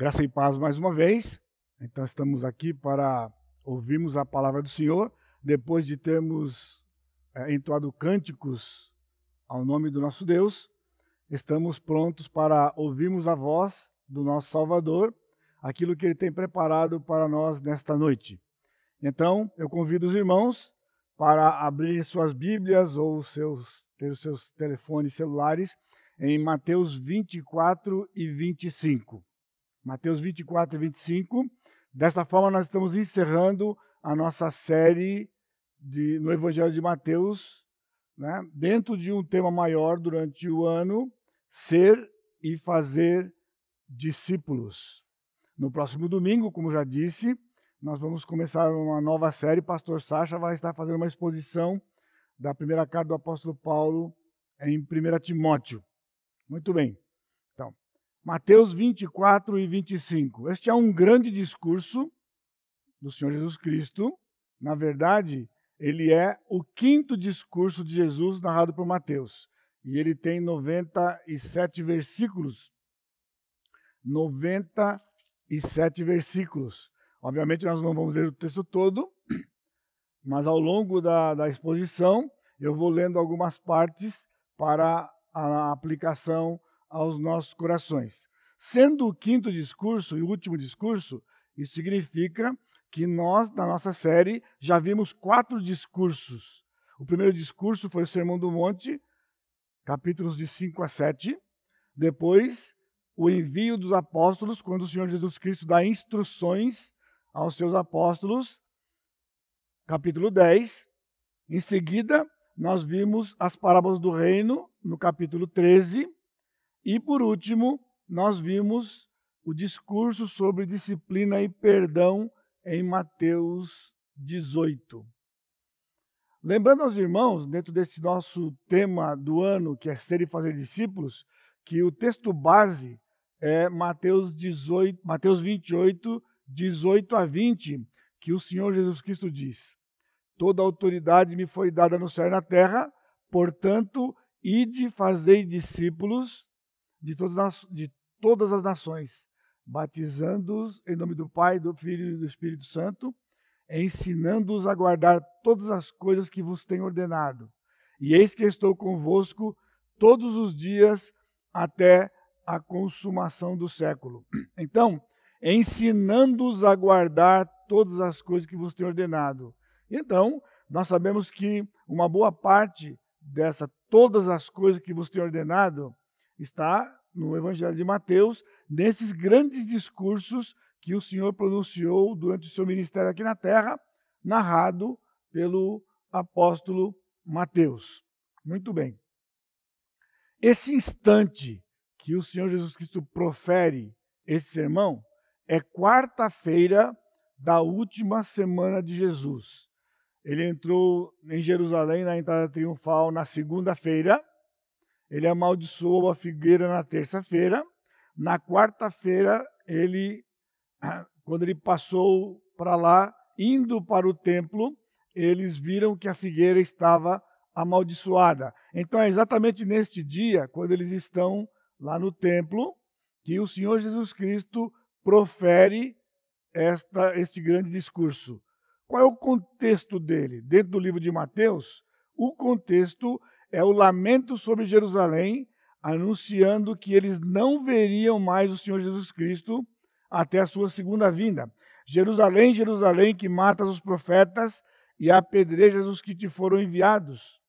Graça e paz mais uma vez. Então estamos aqui para ouvirmos a palavra do Senhor, depois de termos é, entoado cânticos ao nome do nosso Deus. Estamos prontos para ouvirmos a voz do nosso Salvador, aquilo que ele tem preparado para nós nesta noite. Então, eu convido os irmãos para abrir suas Bíblias ou seus, ter os seus telefones celulares em Mateus 24 e 25. Mateus 24 e 25. Desta forma, nós estamos encerrando a nossa série de, no Evangelho de Mateus, né, dentro de um tema maior durante o ano: ser e fazer discípulos. No próximo domingo, como já disse, nós vamos começar uma nova série. Pastor Sacha vai estar fazendo uma exposição da primeira carta do apóstolo Paulo em 1 Timóteo. Muito bem. Mateus 24 e 25. Este é um grande discurso do Senhor Jesus Cristo. Na verdade, ele é o quinto discurso de Jesus narrado por Mateus. E ele tem 97 versículos. 97 versículos. Obviamente, nós não vamos ler o texto todo, mas ao longo da, da exposição, eu vou lendo algumas partes para a aplicação aos nossos corações. Sendo o quinto discurso e o último discurso, isso significa que nós, na nossa série, já vimos quatro discursos. O primeiro discurso foi o Sermão do Monte, capítulos de 5 a 7. Depois, o envio dos apóstolos, quando o Senhor Jesus Cristo dá instruções aos seus apóstolos, capítulo 10. Em seguida, nós vimos as parábolas do reino, no capítulo 13. E, por último, nós vimos o discurso sobre disciplina e perdão em Mateus 18. Lembrando aos irmãos, dentro desse nosso tema do ano, que é ser e fazer discípulos, que o texto base é Mateus 18, Mateus 28, 18 a 20, que o Senhor Jesus Cristo diz: Toda autoridade me foi dada no céu e na terra, portanto, ide fazei discípulos de todas as, de todas as nações, batizando-os em nome do Pai, do Filho e do Espírito Santo, ensinando-os a guardar todas as coisas que vos tenho ordenado. E eis que estou convosco todos os dias até a consumação do século. Então, ensinando-os a guardar todas as coisas que vos tenho ordenado. Então, nós sabemos que uma boa parte dessa, todas as coisas que vos tenho ordenado, está no Evangelho de Mateus, nesses grandes discursos que o Senhor pronunciou durante o seu ministério aqui na terra, narrado pelo apóstolo Mateus. Muito bem. Esse instante que o Senhor Jesus Cristo profere esse sermão é quarta-feira da última semana de Jesus. Ele entrou em Jerusalém na entrada triunfal na segunda-feira. Ele amaldiçoou a figueira na terça-feira. Na quarta-feira, ele, quando ele passou para lá, indo para o templo, eles viram que a figueira estava amaldiçoada. Então é exatamente neste dia, quando eles estão lá no templo, que o Senhor Jesus Cristo profere esta, este grande discurso. Qual é o contexto dele? Dentro do livro de Mateus, o contexto é o lamento sobre Jerusalém, anunciando que eles não veriam mais o Senhor Jesus Cristo até a sua segunda vinda. Jerusalém, Jerusalém, que matas os profetas e apedrejas os que te foram enviados.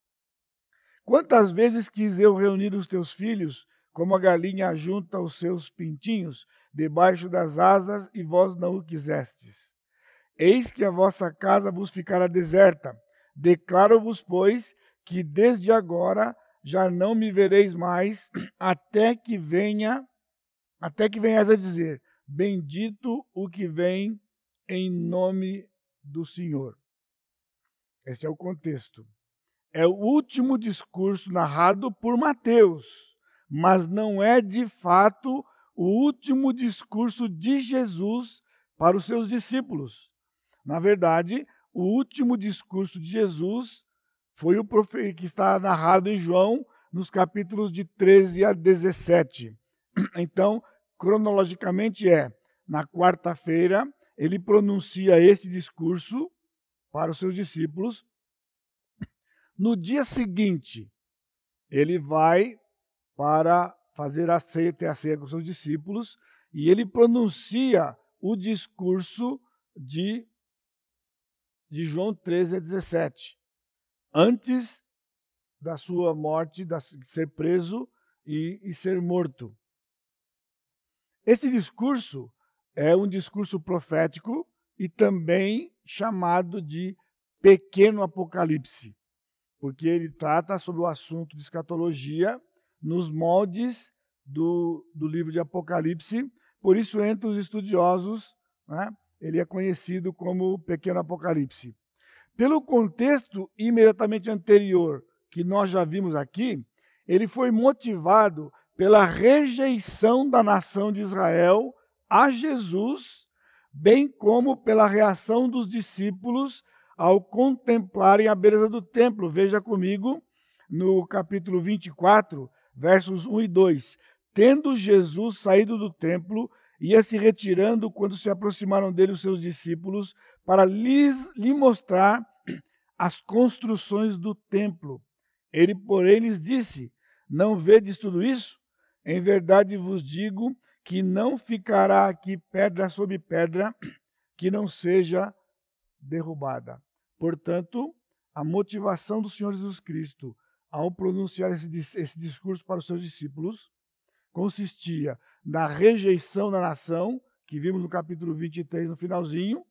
Quantas vezes quis eu reunir os teus filhos, como a galinha junta os seus pintinhos, debaixo das asas, e vós não o quisestes? Eis que a vossa casa vos ficará deserta. Declaro-vos, pois, que desde agora já não me vereis mais, até que venha, até que venhas a dizer: Bendito o que vem em nome do Senhor. Este é o contexto. É o último discurso narrado por Mateus, mas não é de fato o último discurso de Jesus para os seus discípulos. Na verdade, o último discurso de Jesus foi o que está narrado em João, nos capítulos de 13 a 17. Então, cronologicamente é na quarta-feira, ele pronuncia esse discurso para os seus discípulos. No dia seguinte, ele vai para fazer a ceia, ter a ceia com os seus discípulos, e ele pronuncia o discurso de, de João 13 a 17, antes da sua morte, de ser preso e, e ser morto. Esse discurso é um discurso profético e também chamado de pequeno apocalipse, porque ele trata sobre o assunto de escatologia nos moldes do, do livro de Apocalipse. Por isso, entre os estudiosos, né, ele é conhecido como Pequeno Apocalipse. Pelo contexto imediatamente anterior que nós já vimos aqui, ele foi motivado pela rejeição da nação de Israel a Jesus, bem como pela reação dos discípulos ao contemplarem a beleza do templo. Veja comigo no capítulo 24, versos 1 e 2. Tendo Jesus saído do templo, ia se retirando quando se aproximaram dele os seus discípulos para lhes, lhe mostrar as construções do templo. Ele, porém, lhes disse: Não vedes tudo isso? Em verdade vos digo que não ficará aqui pedra sobre pedra que não seja derrubada. Portanto, a motivação do Senhor Jesus Cristo ao pronunciar esse, esse discurso para os seus discípulos consistia na rejeição da nação, que vimos no capítulo 23, no finalzinho,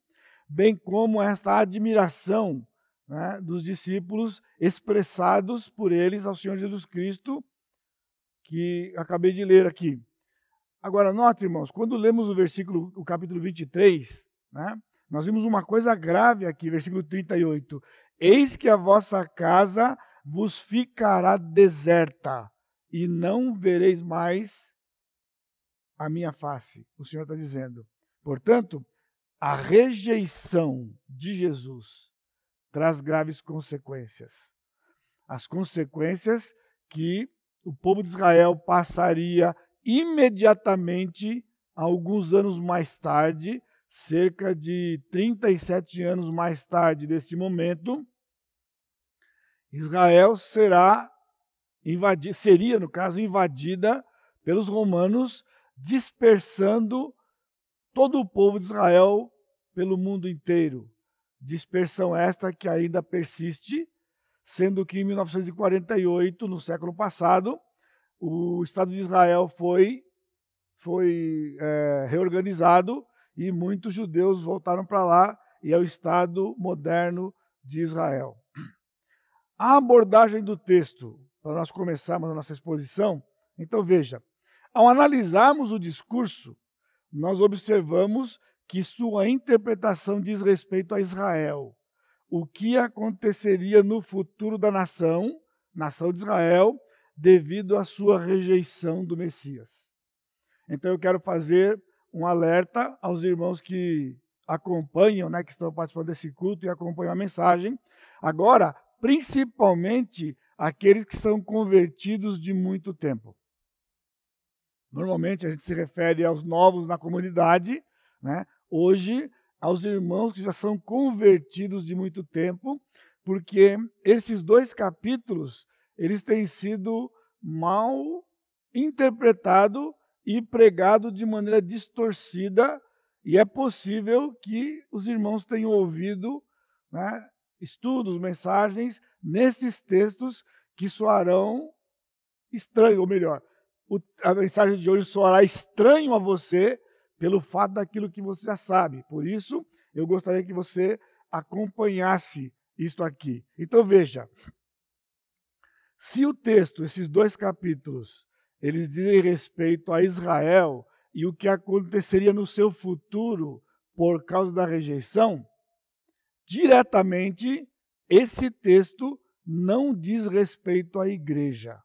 bem como esta admiração né, dos discípulos expressados por eles ao Senhor Jesus Cristo, que acabei de ler aqui. Agora, note, irmãos, quando lemos o versículo, o capítulo 23, né, nós vimos uma coisa grave aqui, versículo 38. Eis que a vossa casa vos ficará deserta, e não vereis mais a minha face. O Senhor está dizendo. Portanto, a rejeição de Jesus traz graves consequências. As consequências que o povo de Israel passaria imediatamente, alguns anos mais tarde, cerca de 37 anos mais tarde deste momento, Israel será invadida, seria, no caso, invadida pelos romanos, dispersando todo o povo de Israel pelo mundo inteiro. Dispersão esta que ainda persiste, sendo que em 1948, no século passado, o Estado de Israel foi, foi é, reorganizado e muitos judeus voltaram para lá e é o Estado moderno de Israel. A abordagem do texto, para nós começarmos a nossa exposição, então veja, ao analisarmos o discurso, nós observamos que sua interpretação diz respeito a Israel. O que aconteceria no futuro da nação, nação de Israel, devido à sua rejeição do Messias. Então eu quero fazer um alerta aos irmãos que acompanham, né, que estão participando desse culto e acompanham a mensagem. Agora, principalmente aqueles que são convertidos de muito tempo. Normalmente a gente se refere aos novos na comunidade, né? Hoje, aos irmãos que já são convertidos de muito tempo, porque esses dois capítulos, eles têm sido mal interpretado e pregado de maneira distorcida, e é possível que os irmãos tenham ouvido né, estudos, mensagens nesses textos que soarão estranho, ou melhor, a mensagem de hoje soará estranho a você pelo fato daquilo que você já sabe. Por isso, eu gostaria que você acompanhasse isto aqui. Então veja, se o texto, esses dois capítulos, eles dizem respeito a Israel e o que aconteceria no seu futuro por causa da rejeição, diretamente esse texto não diz respeito à igreja.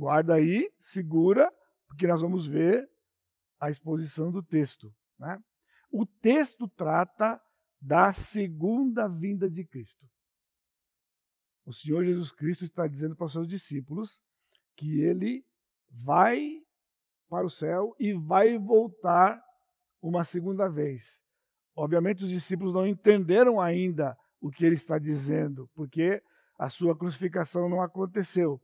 Guarda aí, segura, porque nós vamos ver a exposição do texto. Né? O texto trata da segunda vinda de Cristo. O Senhor Jesus Cristo está dizendo para os seus discípulos que ele vai para o céu e vai voltar uma segunda vez. Obviamente, os discípulos não entenderam ainda o que ele está dizendo, porque a sua crucificação não aconteceu.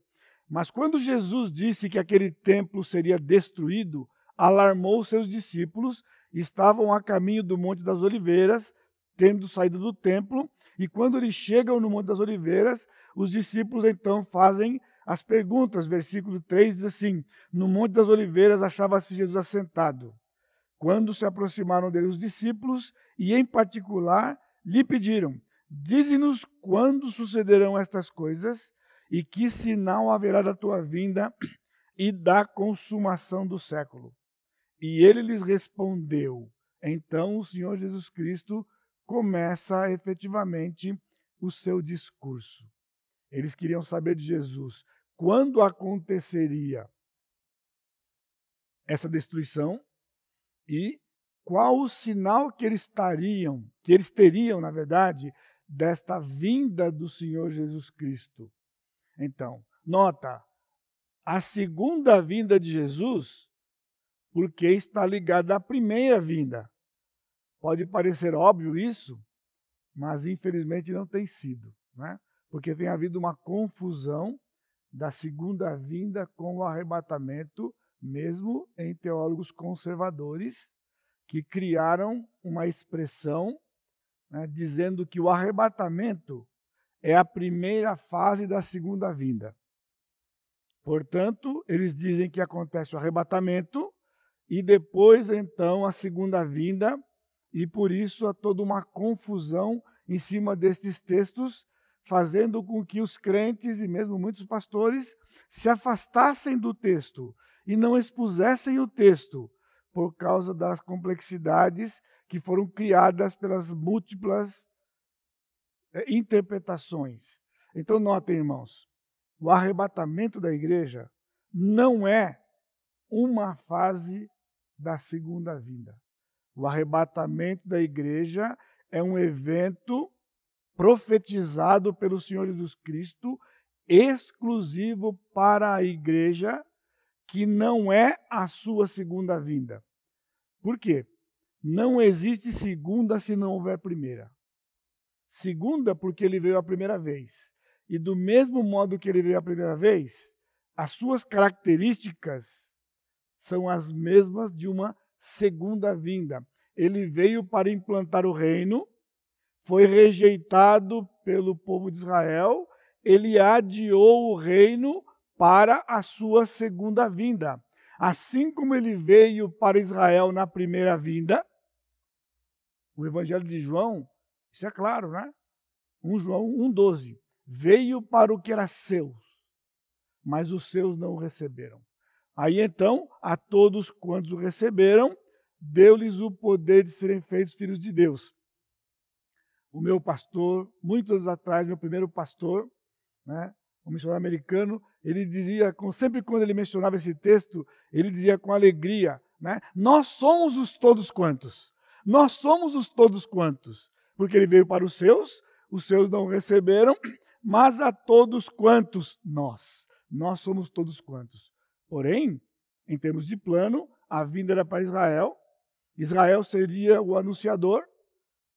Mas quando Jesus disse que aquele templo seria destruído, alarmou seus discípulos, estavam a caminho do Monte das Oliveiras, tendo saído do templo, e quando eles chegam no Monte das Oliveiras, os discípulos então fazem as perguntas. Versículo 3 diz assim: No Monte das Oliveiras achava-se Jesus assentado. Quando se aproximaram dele os discípulos, e em particular lhe pediram: Dize-nos quando sucederão estas coisas e que sinal haverá da tua vinda e da consumação do século. E ele lhes respondeu. Então o Senhor Jesus Cristo começa efetivamente o seu discurso. Eles queriam saber de Jesus quando aconteceria essa destruição e qual o sinal que eles estariam, que eles teriam, na verdade, desta vinda do Senhor Jesus Cristo. Então, nota, a segunda vinda de Jesus, porque está ligada à primeira vinda. Pode parecer óbvio isso, mas infelizmente não tem sido, né? porque tem havido uma confusão da segunda vinda com o arrebatamento, mesmo em teólogos conservadores, que criaram uma expressão né, dizendo que o arrebatamento é a primeira fase da segunda vinda. Portanto, eles dizem que acontece o arrebatamento e depois, então, a segunda vinda, e por isso há toda uma confusão em cima destes textos, fazendo com que os crentes e mesmo muitos pastores se afastassem do texto e não expusessem o texto por causa das complexidades que foram criadas pelas múltiplas interpretações. Então, notem, irmãos, o arrebatamento da igreja não é uma fase da segunda vinda. O arrebatamento da igreja é um evento profetizado pelo Senhor Jesus Cristo, exclusivo para a igreja, que não é a sua segunda vinda. Por quê? Não existe segunda se não houver primeira. Segunda, porque ele veio a primeira vez. E do mesmo modo que ele veio a primeira vez, as suas características são as mesmas de uma segunda vinda. Ele veio para implantar o reino, foi rejeitado pelo povo de Israel, ele adiou o reino para a sua segunda vinda. Assim como ele veio para Israel na primeira vinda, o Evangelho de João isso é claro, né? 1 João 1,12. Veio para o que era seus, mas os seus não o receberam. Aí então, a todos quantos o receberam, deu-lhes o poder de serem feitos filhos de Deus. O meu pastor, muitos anos atrás, meu primeiro pastor, né, um missionário americano, ele dizia, sempre quando ele mencionava esse texto, ele dizia com alegria, né, nós somos os todos quantos. Nós somos os todos quantos porque ele veio para os seus, os seus não receberam, mas a todos quantos nós. Nós somos todos quantos. Porém, em termos de plano, a vinda era para Israel. Israel seria o anunciador.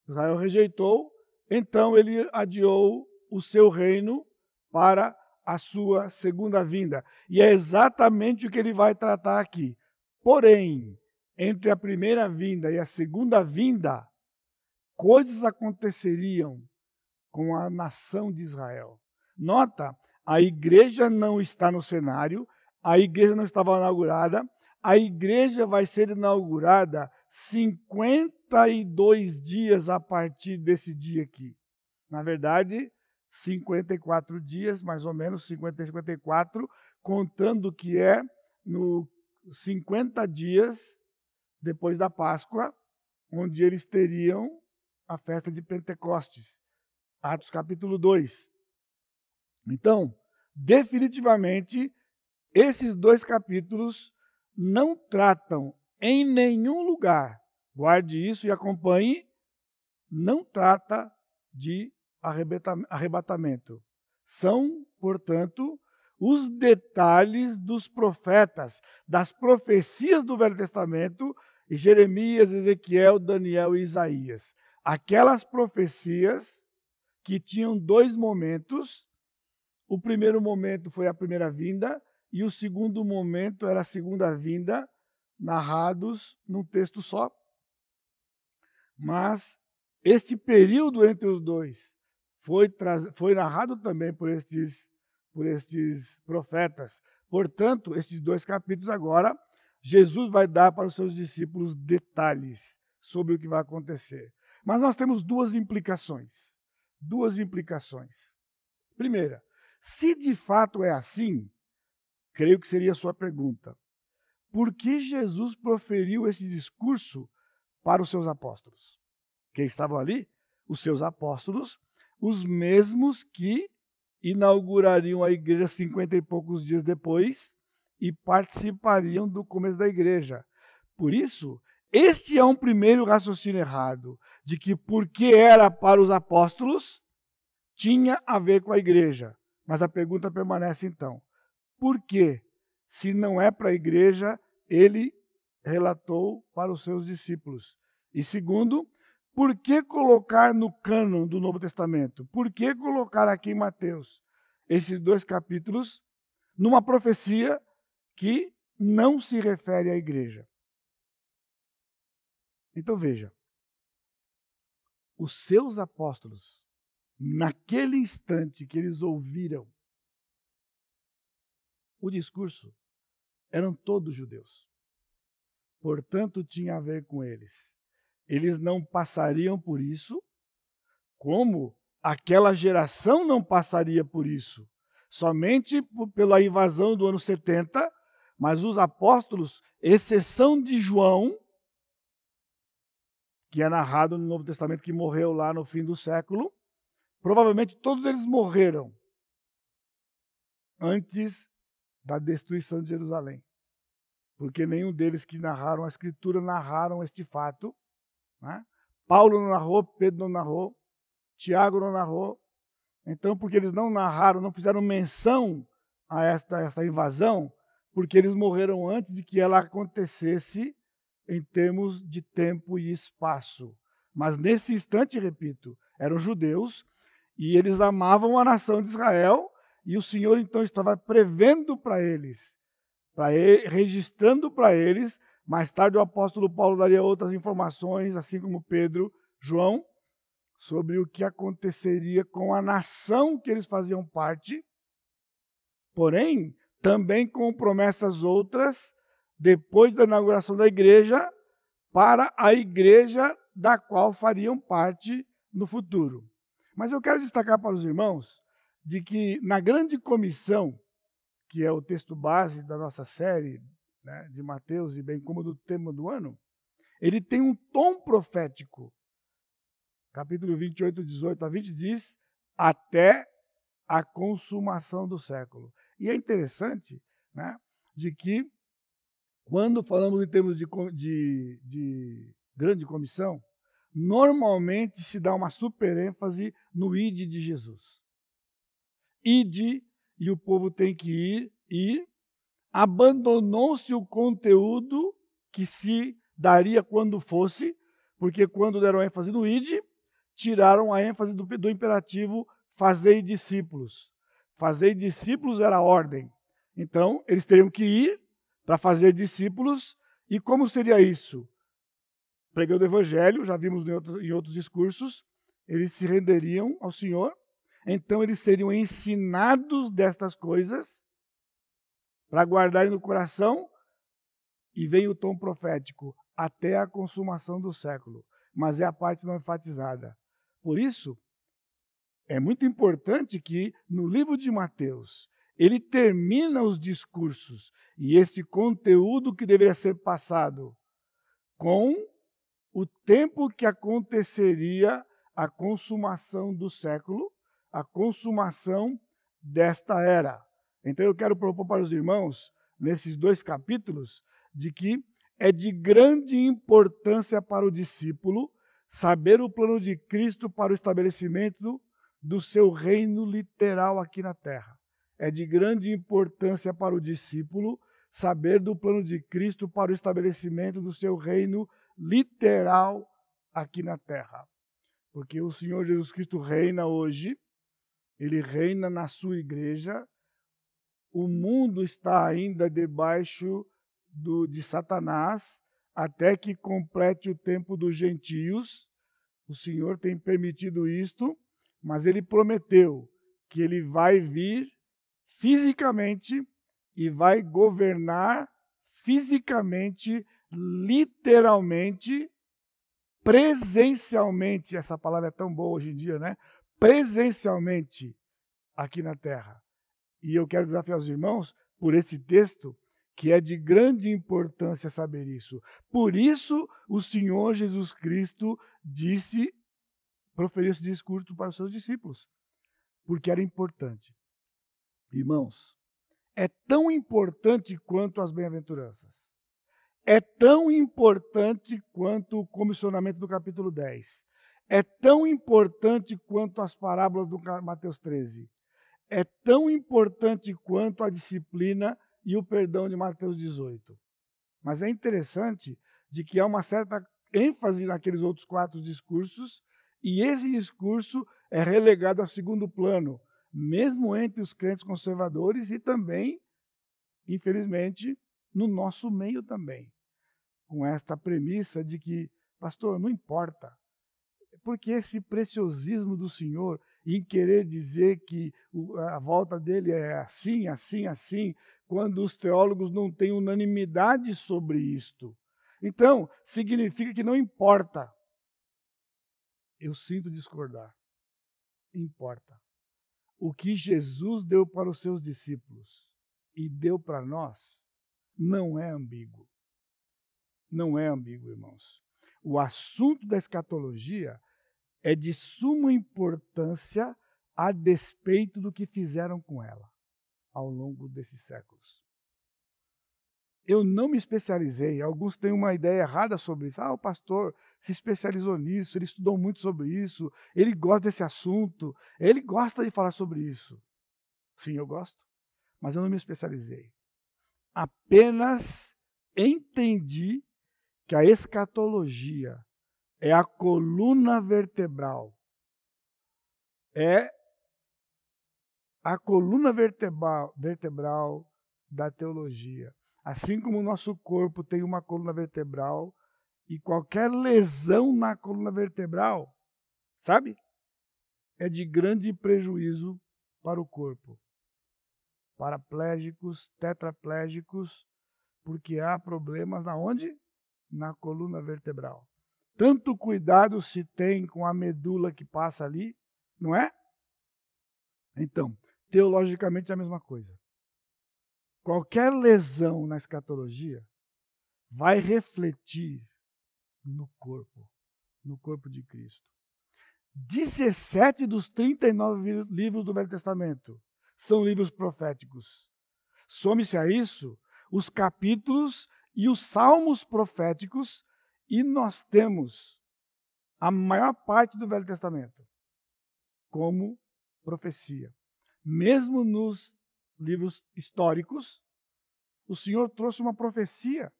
Israel rejeitou, então ele adiou o seu reino para a sua segunda vinda. E é exatamente o que ele vai tratar aqui. Porém, entre a primeira vinda e a segunda vinda, coisas aconteceriam com a nação de Israel. Nota, a igreja não está no cenário, a igreja não estava inaugurada, a igreja vai ser inaugurada 52 dias a partir desse dia aqui. Na verdade, 54 dias, mais ou menos, 50 e 54, contando que é no 50 dias depois da Páscoa, onde eles teriam a festa de Pentecostes. Atos capítulo 2. Então, definitivamente, esses dois capítulos não tratam em nenhum lugar, guarde isso e acompanhe, não trata de arrebatamento. São, portanto, os detalhes dos profetas, das profecias do Velho Testamento Jeremias, Ezequiel, Daniel e Isaías. Aquelas profecias que tinham dois momentos. O primeiro momento foi a primeira vinda, e o segundo momento era a segunda vinda, narrados num texto só. Mas este período entre os dois foi, foi narrado também por estes, por estes profetas. Portanto, estes dois capítulos agora, Jesus vai dar para os seus discípulos detalhes sobre o que vai acontecer. Mas nós temos duas implicações. Duas implicações. Primeira, se de fato é assim, creio que seria a sua pergunta. Por que Jesus proferiu esse discurso para os seus apóstolos? Quem estavam ali? Os seus apóstolos, os mesmos que inaugurariam a igreja cinquenta e poucos dias depois e participariam do começo da igreja. Por isso, este é um primeiro raciocínio errado, de que porque era para os apóstolos, tinha a ver com a igreja. Mas a pergunta permanece então: por que, se não é para a igreja, ele relatou para os seus discípulos? E segundo, por que colocar no cânon do Novo Testamento? Por que colocar aqui em Mateus esses dois capítulos numa profecia que não se refere à igreja? Então veja, os seus apóstolos, naquele instante que eles ouviram o discurso, eram todos judeus. Portanto, tinha a ver com eles. Eles não passariam por isso, como aquela geração não passaria por isso. Somente pela invasão do ano 70, mas os apóstolos, exceção de João, que é narrado no Novo Testamento, que morreu lá no fim do século. Provavelmente todos eles morreram antes da destruição de Jerusalém. Porque nenhum deles que narraram a Escritura narraram este fato. Né? Paulo não narrou, Pedro não narrou, Tiago não narrou. Então, porque eles não narraram, não fizeram menção a esta, esta invasão, porque eles morreram antes de que ela acontecesse em termos de tempo e espaço. Mas nesse instante, repito, eram judeus e eles amavam a nação de Israel e o Senhor então estava prevendo para eles, para registrando para eles. Mais tarde o apóstolo Paulo daria outras informações, assim como Pedro, João, sobre o que aconteceria com a nação que eles faziam parte. Porém, também com promessas outras depois da inauguração da igreja, para a igreja da qual fariam parte no futuro. Mas eu quero destacar para os irmãos de que na grande comissão, que é o texto base da nossa série né, de Mateus e bem como do tema do ano, ele tem um tom profético. Capítulo 28, 18 a 20 diz: até a consumação do século. E é interessante né, de que quando falamos em termos de, de, de grande comissão, normalmente se dá uma super ênfase no id de Jesus. Ide e o povo tem que ir e abandonou-se o conteúdo que se daria quando fosse, porque quando deram ênfase no id, tiraram a ênfase do, do imperativo fazei discípulos. Fazei discípulos era a ordem. Então, eles teriam que ir para fazer discípulos. E como seria isso? Pregando o evangelho, já vimos em outros, em outros discursos, eles se renderiam ao Senhor, então eles seriam ensinados destas coisas para guardarem no coração, e vem o tom profético, até a consumação do século. Mas é a parte não enfatizada. Por isso, é muito importante que no livro de Mateus, ele termina os discursos e esse conteúdo que deveria ser passado com o tempo que aconteceria a consumação do século, a consumação desta era. Então eu quero propor para os irmãos, nesses dois capítulos, de que é de grande importância para o discípulo saber o plano de Cristo para o estabelecimento do seu reino literal aqui na terra. É de grande importância para o discípulo saber do plano de Cristo para o estabelecimento do seu reino literal aqui na terra. Porque o Senhor Jesus Cristo reina hoje, ele reina na sua igreja, o mundo está ainda debaixo do, de Satanás, até que complete o tempo dos gentios. O Senhor tem permitido isto, mas ele prometeu que ele vai vir fisicamente e vai governar fisicamente, literalmente, presencialmente. Essa palavra é tão boa hoje em dia, né? Presencialmente aqui na terra. E eu quero desafiar os irmãos por esse texto que é de grande importância saber isso. Por isso, o Senhor Jesus Cristo disse, proferiu esse discurso para os seus discípulos, porque era importante. Irmãos, é tão importante quanto as bem-aventuranças. É tão importante quanto o comissionamento do capítulo 10. É tão importante quanto as parábolas do Mateus 13. É tão importante quanto a disciplina e o perdão de Mateus 18. Mas é interessante de que há uma certa ênfase naqueles outros quatro discursos e esse discurso é relegado a segundo plano, mesmo entre os crentes conservadores e também, infelizmente, no nosso meio também, com esta premissa de que, pastor, não importa, porque esse preciosismo do Senhor em querer dizer que a volta dele é assim, assim, assim, quando os teólogos não têm unanimidade sobre isto. Então, significa que não importa. Eu sinto discordar. Importa. O que Jesus deu para os seus discípulos e deu para nós não é ambíguo. Não é ambíguo, irmãos. O assunto da escatologia é de suma importância a despeito do que fizeram com ela ao longo desses séculos. Eu não me especializei, alguns têm uma ideia errada sobre isso. Ah, o pastor se especializou nisso, ele estudou muito sobre isso, ele gosta desse assunto, ele gosta de falar sobre isso. Sim, eu gosto, mas eu não me especializei. Apenas entendi que a escatologia é a coluna vertebral, é a coluna vertebral, vertebral da teologia. Assim como o nosso corpo tem uma coluna vertebral e qualquer lesão na coluna vertebral, sabe? É de grande prejuízo para o corpo. Paraplégicos, tetraplégicos, porque há problemas na onde? Na coluna vertebral. Tanto cuidado se tem com a medula que passa ali, não é? Então, teologicamente é a mesma coisa. Qualquer lesão na escatologia vai refletir no corpo, no corpo de Cristo. 17 dos 39 livros do Velho Testamento são livros proféticos. Some-se a isso os capítulos e os salmos proféticos, e nós temos a maior parte do Velho Testamento como profecia mesmo nos livros históricos, o Senhor trouxe uma profecia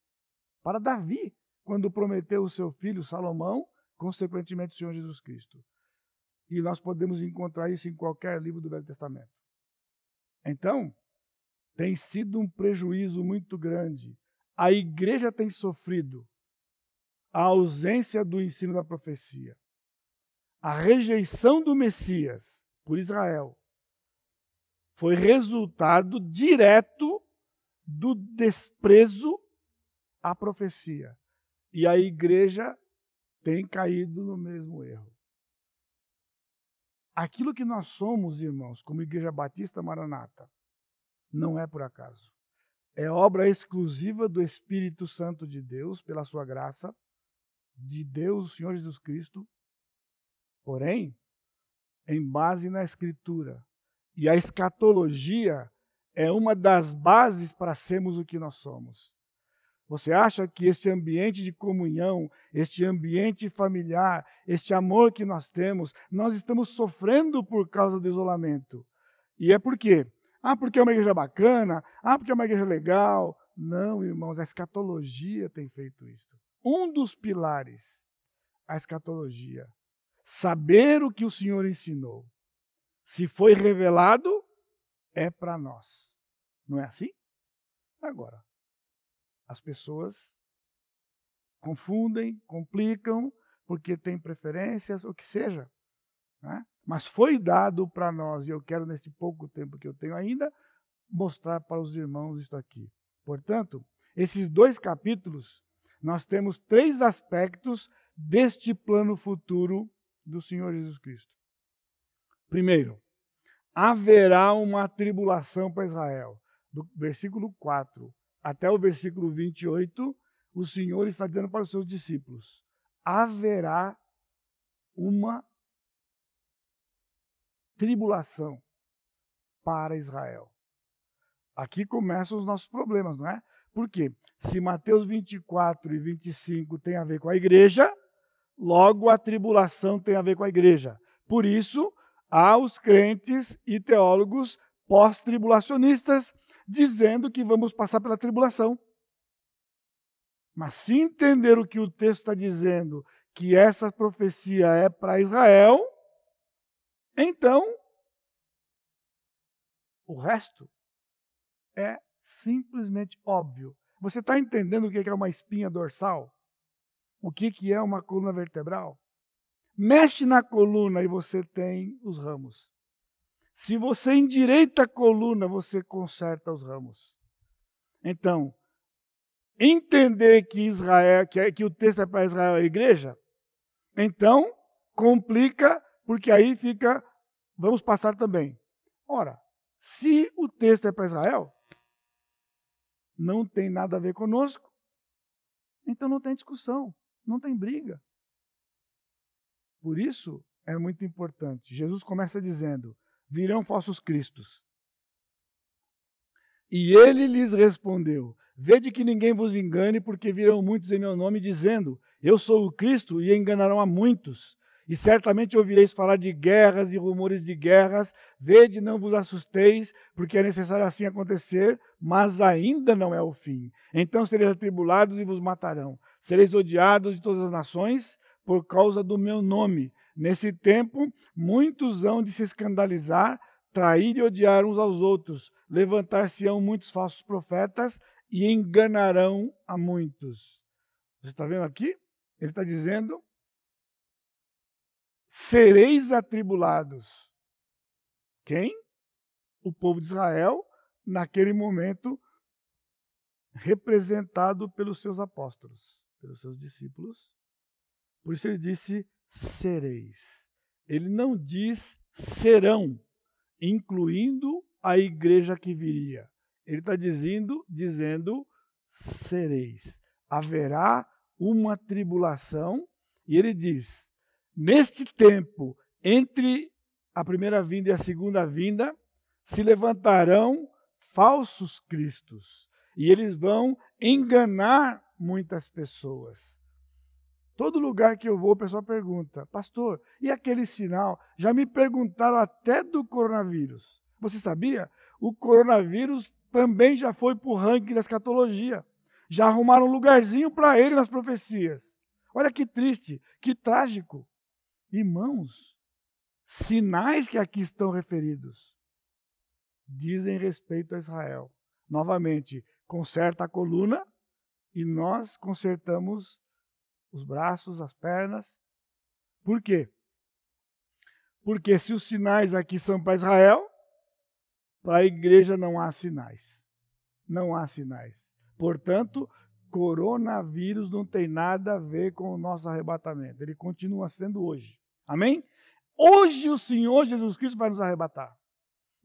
para Davi, quando prometeu o seu filho Salomão, consequentemente o Senhor Jesus Cristo. E nós podemos encontrar isso em qualquer livro do Velho Testamento. Então, tem sido um prejuízo muito grande. A igreja tem sofrido a ausência do ensino da profecia, a rejeição do Messias por Israel foi resultado direto do desprezo à profecia. E a igreja tem caído no mesmo erro. Aquilo que nós somos, irmãos, como Igreja Batista Maranata, não é por acaso. É obra exclusiva do Espírito Santo de Deus, pela sua graça, de Deus, o Senhor Jesus Cristo. Porém, em base na Escritura, e a escatologia é uma das bases para sermos o que nós somos. Você acha que este ambiente de comunhão, este ambiente familiar, este amor que nós temos, nós estamos sofrendo por causa do isolamento? E é por quê? Ah, porque é uma igreja bacana, ah, porque é uma igreja legal. Não, irmãos, a escatologia tem feito isso. Um dos pilares, a escatologia. Saber o que o Senhor ensinou. Se foi revelado, é para nós. Não é assim? Agora, as pessoas confundem, complicam, porque têm preferências, o que seja. Né? Mas foi dado para nós, e eu quero, nesse pouco tempo que eu tenho ainda, mostrar para os irmãos isso aqui. Portanto, esses dois capítulos, nós temos três aspectos deste plano futuro do Senhor Jesus Cristo. Primeiro, haverá uma tribulação para Israel. Do versículo 4 até o versículo 28, o Senhor está dizendo para os seus discípulos: haverá uma tribulação para Israel. Aqui começam os nossos problemas, não é? Por quê? Se Mateus 24 e 25 tem a ver com a igreja, logo a tribulação tem a ver com a igreja. Por isso, há os crentes e teólogos pós-tribulacionistas dizendo que vamos passar pela tribulação. Mas se entender o que o texto está dizendo, que essa profecia é para Israel, então o resto é simplesmente óbvio. Você está entendendo o que é uma espinha dorsal? O que é uma coluna vertebral? Mexe na coluna e você tem os ramos. Se você endireita a coluna, você conserta os ramos. Então, entender que Israel, que, é, que o texto é para Israel a igreja, então complica, porque aí fica, vamos passar também. Ora, se o texto é para Israel, não tem nada a ver conosco, então não tem discussão, não tem briga. Por isso é muito importante. Jesus começa dizendo: virão falsos cristos. E ele lhes respondeu: Vede que ninguém vos engane, porque virão muitos em meu nome, dizendo: Eu sou o Cristo, e enganarão a muitos. E certamente ouvireis falar de guerras e rumores de guerras. Vede, não vos assusteis, porque é necessário assim acontecer, mas ainda não é o fim. Então sereis atribulados e vos matarão. Sereis odiados de todas as nações, por causa do meu nome. Nesse tempo, muitos hão de se escandalizar, trair e odiar uns aos outros. Levantar-se-ão muitos falsos profetas e enganarão a muitos. Você está vendo aqui? Ele está dizendo: sereis atribulados. Quem? O povo de Israel, naquele momento, representado pelos seus apóstolos, pelos seus discípulos, por isso ele disse sereis. Ele não diz serão, incluindo a igreja que viria. Ele está dizendo, dizendo sereis. Haverá uma tribulação, e ele diz: neste tempo, entre a primeira vinda e a segunda vinda, se levantarão falsos cristos, e eles vão enganar muitas pessoas. Todo lugar que eu vou, o pessoal pergunta, pastor, e aquele sinal? Já me perguntaram até do coronavírus. Você sabia? O coronavírus também já foi para o ranking da escatologia. Já arrumaram um lugarzinho para ele nas profecias. Olha que triste, que trágico. Irmãos, sinais que aqui estão referidos dizem respeito a Israel. Novamente, conserta a coluna e nós consertamos os braços, as pernas. Por quê? Porque se os sinais aqui são para Israel, para a igreja não há sinais. Não há sinais. Portanto, coronavírus não tem nada a ver com o nosso arrebatamento. Ele continua sendo hoje. Amém? Hoje o Senhor Jesus Cristo vai nos arrebatar.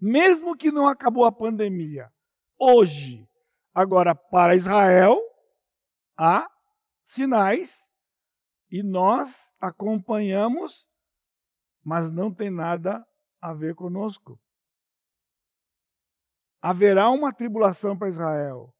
Mesmo que não acabou a pandemia. Hoje. Agora, para Israel, há sinais e nós acompanhamos, mas não tem nada a ver conosco. Haverá uma tribulação para Israel.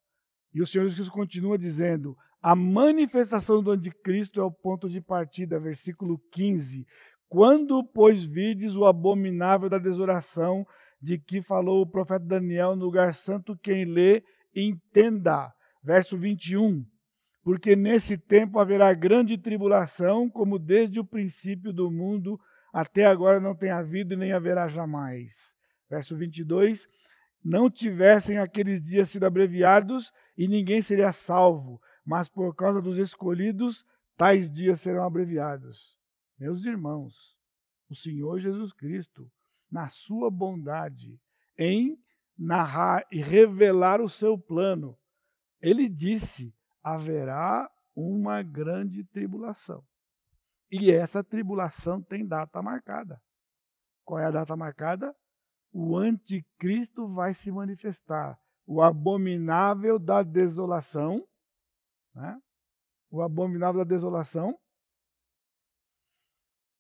E o Senhor Jesus continua dizendo: a manifestação do anticristo é o ponto de partida, versículo 15. Quando, pois, vides o abominável da desolação de que falou o profeta Daniel no lugar santo, quem lê, entenda. verso 21. Porque nesse tempo haverá grande tribulação, como desde o princípio do mundo até agora não tem havido e nem haverá jamais. Verso 22. Não tivessem aqueles dias sido abreviados e ninguém seria salvo, mas por causa dos escolhidos, tais dias serão abreviados. Meus irmãos, o Senhor Jesus Cristo, na sua bondade, em narrar e revelar o seu plano, ele disse: haverá uma grande tribulação. E essa tribulação tem data marcada. Qual é a data marcada? O anticristo vai se manifestar. O abominável da desolação. Né? O abominável da desolação.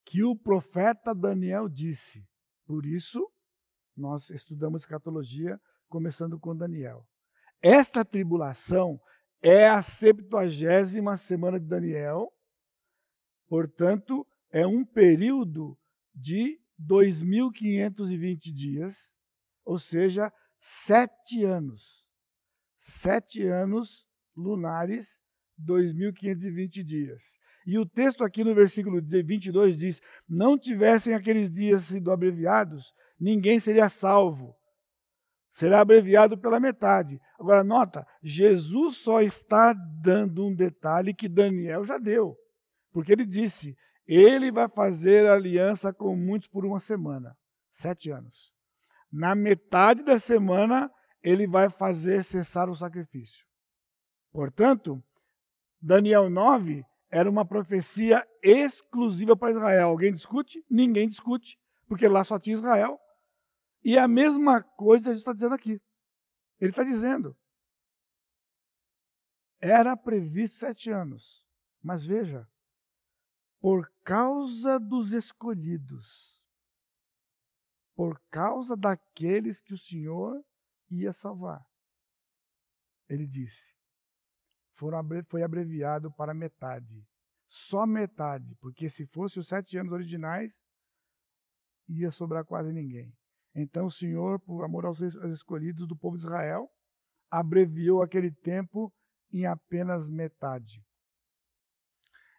Que o profeta Daniel disse. Por isso, nós estudamos escatologia começando com Daniel. Esta tribulação é a septuagésima semana de Daniel, portanto, é um período de 2.520 dias, ou seja, sete anos. Sete anos lunares, 2.520 dias. E o texto aqui no versículo 22 diz: Não tivessem aqueles dias sido abreviados, ninguém seria salvo. Será abreviado pela metade. Agora, nota: Jesus só está dando um detalhe que Daniel já deu. Porque ele disse: Ele vai fazer aliança com muitos por uma semana sete anos. Na metade da semana, ele vai fazer cessar o sacrifício. Portanto, Daniel 9 era uma profecia exclusiva para Israel. Alguém discute? Ninguém discute, porque lá só tinha Israel. E a mesma coisa gente está dizendo aqui. Ele está dizendo. Era previsto sete anos. Mas veja, por causa dos escolhidos, por causa daqueles que o Senhor ia salvar. Ele disse: foi abreviado para metade. Só metade, porque se fosse os sete anos originais, ia sobrar quase ninguém. Então o Senhor, por amor aos escolhidos do povo de Israel, abreviou aquele tempo em apenas metade.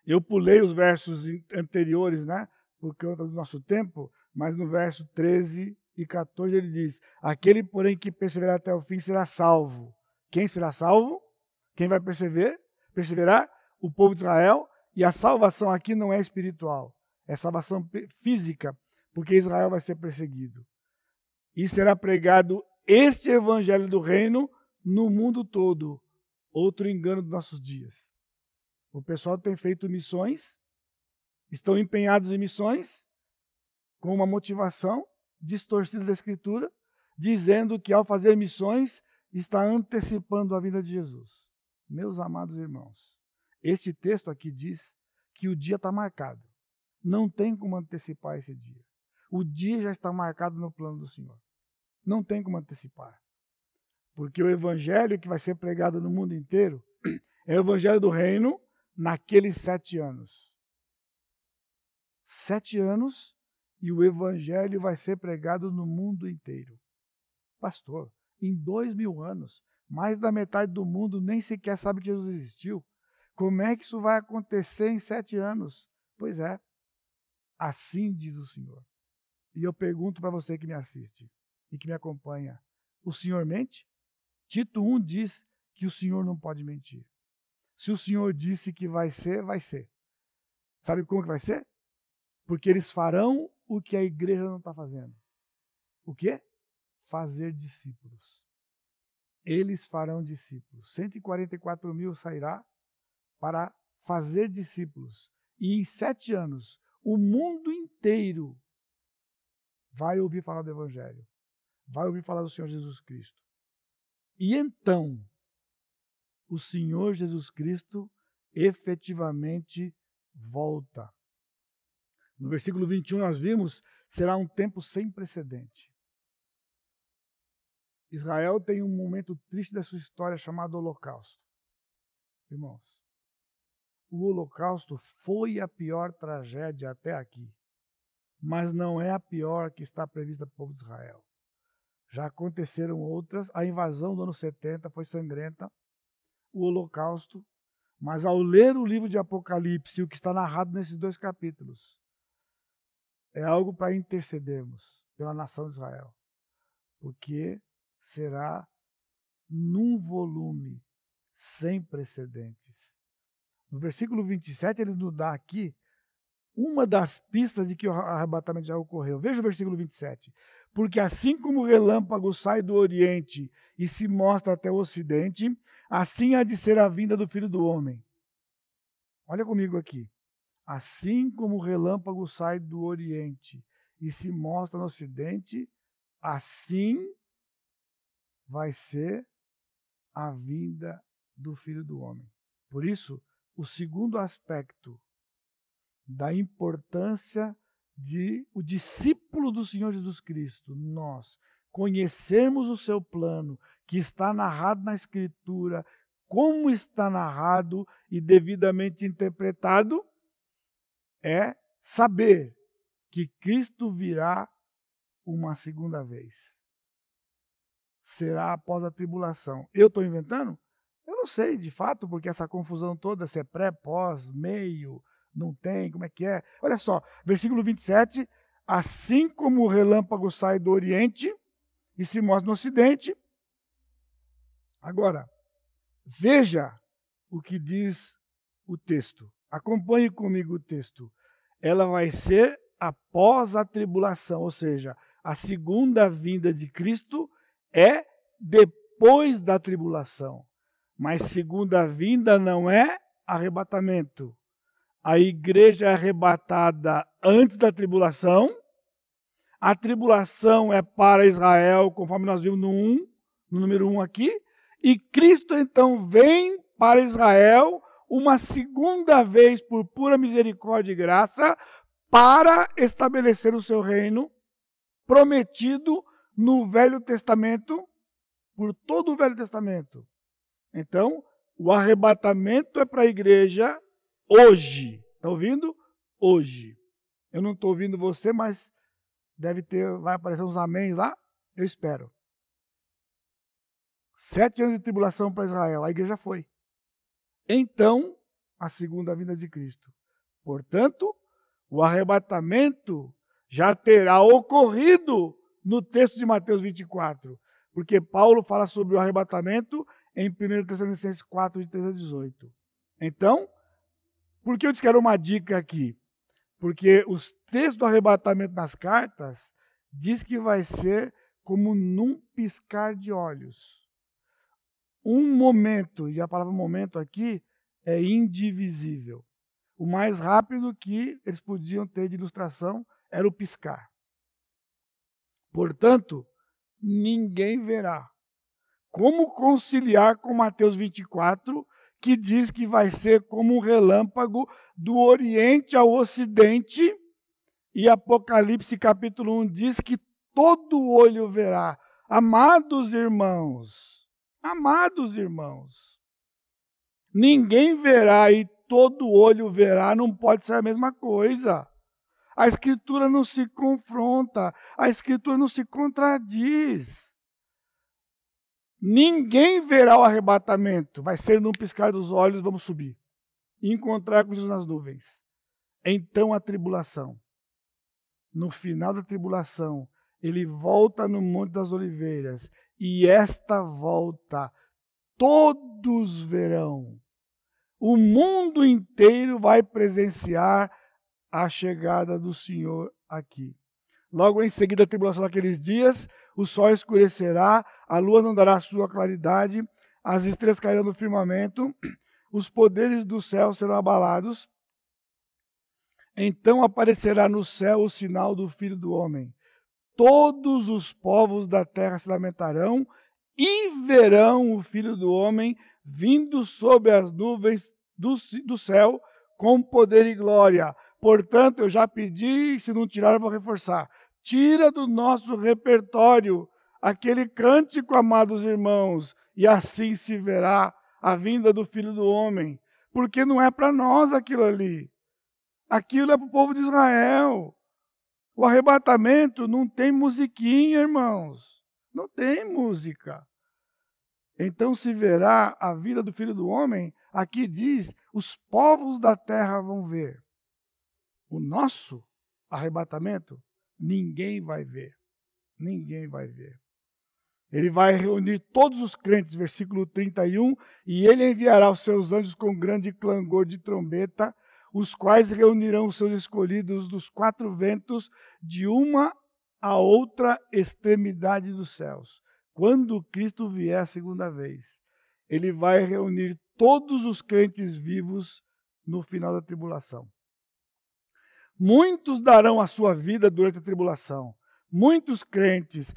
Eu pulei os versos anteriores, né? Por conta do nosso tempo, mas no verso 13 e 14 ele diz: Aquele, porém, que perseverar até o fim será salvo. Quem será salvo? Quem vai perseverar? Perseverar? O povo de Israel. E a salvação aqui não é espiritual, é salvação física, porque Israel vai ser perseguido e será pregado este evangelho do reino no mundo todo. Outro engano dos nossos dias. O pessoal tem feito missões, estão empenhados em missões, com uma motivação distorcida da Escritura, dizendo que ao fazer missões está antecipando a vida de Jesus. Meus amados irmãos, este texto aqui diz que o dia está marcado. Não tem como antecipar esse dia. O dia já está marcado no plano do Senhor. Não tem como antecipar. Porque o evangelho que vai ser pregado no mundo inteiro é o evangelho do reino naqueles sete anos. Sete anos e o evangelho vai ser pregado no mundo inteiro. Pastor, em dois mil anos, mais da metade do mundo nem sequer sabe que Jesus existiu. Como é que isso vai acontecer em sete anos? Pois é, assim diz o Senhor. E eu pergunto para você que me assiste: e que me acompanha, o Senhor mente? Tito 1 diz que o Senhor não pode mentir. Se o Senhor disse que vai ser, vai ser. Sabe como que vai ser? Porque eles farão o que a igreja não está fazendo. O quê? Fazer discípulos. Eles farão discípulos. 144 mil sairá para fazer discípulos. E em sete anos, o mundo inteiro vai ouvir falar do Evangelho vai ouvir falar do Senhor Jesus Cristo. E então, o Senhor Jesus Cristo efetivamente volta. No versículo 21 nós vimos, será um tempo sem precedente. Israel tem um momento triste da sua história chamado Holocausto. Irmãos, o Holocausto foi a pior tragédia até aqui, mas não é a pior que está prevista para o povo de Israel. Já aconteceram outras. A invasão do ano 70 foi sangrenta. o holocausto, mas ao ler o livro de Apocalipse, o que está narrado nesses dois capítulos, é algo para intercedermos pela nação de Israel, porque será num volume sem precedentes. No versículo 27, ele nos dá aqui uma das pistas de que o arrebatamento já ocorreu. Veja o versículo 27. Porque assim como o relâmpago sai do Oriente e se mostra até o Ocidente, assim há de ser a vinda do Filho do Homem. Olha comigo aqui. Assim como o relâmpago sai do Oriente e se mostra no Ocidente, assim vai ser a vinda do Filho do Homem. Por isso, o segundo aspecto da importância de o discípulo do Senhor Jesus Cristo, nós conhecermos o seu plano que está narrado na Escritura, como está narrado e devidamente interpretado, é saber que Cristo virá uma segunda vez. Será após a tribulação. Eu estou inventando? Eu não sei, de fato, porque essa confusão toda, se é pré, pós, meio, não tem, como é que é. Olha só, versículo 27, assim como o relâmpago sai do oriente e se mostra no ocidente. Agora, veja o que diz o texto. Acompanhe comigo o texto. Ela vai ser após a tribulação, ou seja, a segunda vinda de Cristo é depois da tribulação. Mas segunda vinda não é arrebatamento a igreja é arrebatada antes da tribulação. A tribulação é para Israel, conforme nós vimos no 1, no número 1 aqui. E Cristo então vem para Israel uma segunda vez por pura misericórdia e graça para estabelecer o seu reino prometido no Velho Testamento, por todo o Velho Testamento. Então, o arrebatamento é para a igreja hoje. Está ouvindo? Hoje. Eu não estou ouvindo você, mas deve ter, vai aparecer uns améns lá. Eu espero. Sete anos de tribulação para Israel. A igreja foi. Então, a segunda vinda de Cristo. Portanto, o arrebatamento já terá ocorrido no texto de Mateus 24. Porque Paulo fala sobre o arrebatamento em 1 Tessalonicenses 4, de 13 a 18. Então, por que eu disse que era uma dica aqui? Porque os textos do arrebatamento nas cartas diz que vai ser como num piscar de olhos. Um momento, e a palavra momento aqui é indivisível. O mais rápido que eles podiam ter de ilustração era o piscar. Portanto, ninguém verá. Como conciliar com Mateus 24, que diz que vai ser como um relâmpago do Oriente ao Ocidente, e Apocalipse capítulo 1 diz que todo olho verá. Amados irmãos, amados irmãos, ninguém verá e todo olho verá, não pode ser a mesma coisa. A Escritura não se confronta, a Escritura não se contradiz. Ninguém verá o arrebatamento. Vai ser num piscar dos olhos, vamos subir. Encontrar com Jesus nas nuvens. Então a tribulação. No final da tribulação, ele volta no Monte das Oliveiras. E esta volta todos verão. O mundo inteiro vai presenciar a chegada do Senhor aqui. Logo em seguida, a tribulação daqueles dias, o sol escurecerá, a lua não dará sua claridade, as estrelas cairão no firmamento, os poderes do céu serão abalados. Então aparecerá no céu o sinal do Filho do Homem. Todos os povos da terra se lamentarão e verão o Filho do Homem vindo sobre as nuvens do, do céu com poder e glória. Portanto, eu já pedi, se não tirar, eu vou reforçar tira do nosso repertório aquele cântico, amados irmãos, e assim se verá a vinda do Filho do Homem, porque não é para nós aquilo ali. Aquilo é para o povo de Israel. O arrebatamento não tem musiquinha, irmãos. Não tem música. então se verá a vida do filho do homem. Aqui diz: os povos da terra vão ver. O nosso arrebatamento, ninguém vai ver. Ninguém vai ver. Ele vai reunir todos os crentes, versículo 31, e ele enviará os seus anjos com grande clangor de trombeta, os quais reunirão os seus escolhidos dos quatro ventos, de uma a outra extremidade dos céus. Quando Cristo vier a segunda vez, ele vai reunir todos os crentes vivos no final da tribulação. Muitos darão a sua vida durante a tribulação. Muitos crentes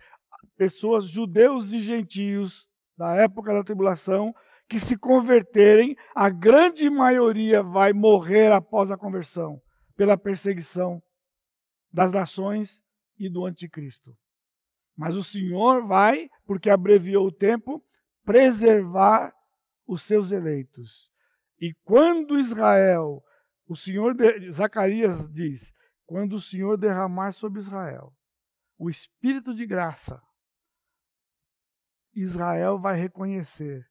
pessoas, judeus e gentios, da época da tribulação, que se converterem, a grande maioria vai morrer após a conversão, pela perseguição das nações e do anticristo. Mas o Senhor vai, porque abreviou o tempo, preservar os seus eleitos. E quando Israel, o Senhor, de, Zacarias diz, quando o Senhor derramar sobre Israel o espírito de graça, Israel vai reconhecer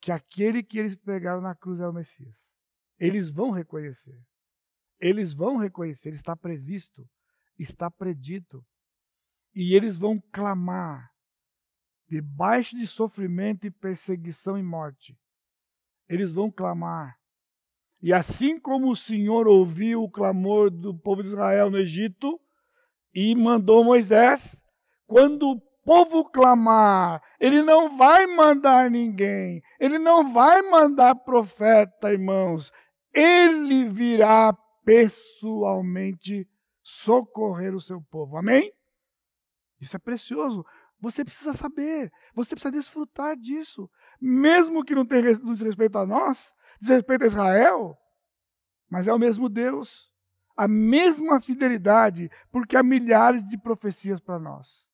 que aquele que eles pegaram na cruz é o Messias. Eles vão reconhecer. Eles vão reconhecer, está previsto, está predito. E eles vão clamar debaixo de sofrimento e perseguição e morte. Eles vão clamar. E assim como o Senhor ouviu o clamor do povo de Israel no Egito e mandou Moisés, quando povo clamar, ele não vai mandar ninguém, ele não vai mandar profeta, irmãos, ele virá pessoalmente socorrer o seu povo. Amém? Isso é precioso. Você precisa saber, você precisa desfrutar disso. Mesmo que não tenha respeito a nós, diz respeito a Israel, mas é o mesmo Deus, a mesma fidelidade, porque há milhares de profecias para nós.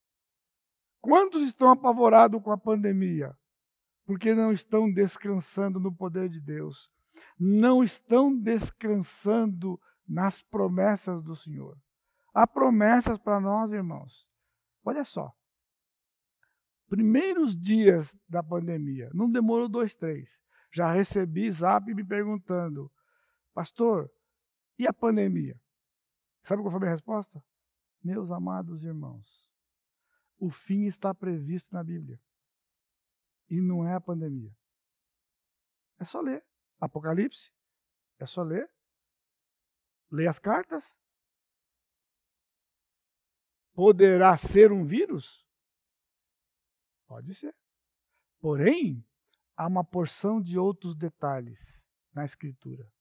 Quantos estão apavorados com a pandemia? Porque não estão descansando no poder de Deus. Não estão descansando nas promessas do Senhor. Há promessas para nós, irmãos. Olha só. Primeiros dias da pandemia, não demorou dois, três. Já recebi zap me perguntando, pastor, e a pandemia? Sabe qual foi a minha resposta? Meus amados irmãos, o fim está previsto na Bíblia. E não é a pandemia. É só ler. Apocalipse. É só ler. Ler as cartas. Poderá ser um vírus? Pode ser. Porém, há uma porção de outros detalhes na Escritura.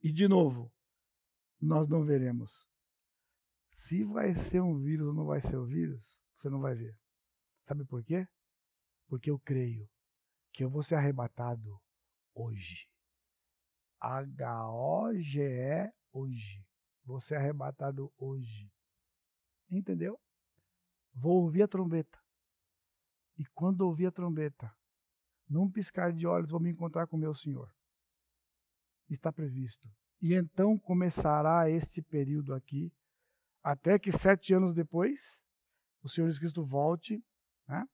E, de novo, nós não veremos se vai ser um vírus ou não vai ser um vírus, você não vai ver. Sabe por quê? Porque eu creio que eu vou ser arrebatado hoje. H-O-G-E hoje. Vou ser arrebatado hoje. Entendeu? Vou ouvir a trombeta. E quando ouvir a trombeta, num piscar de olhos, vou me encontrar com meu Senhor. Está previsto. E então começará este período aqui até que sete anos depois o Senhor Jesus Cristo volte. Né?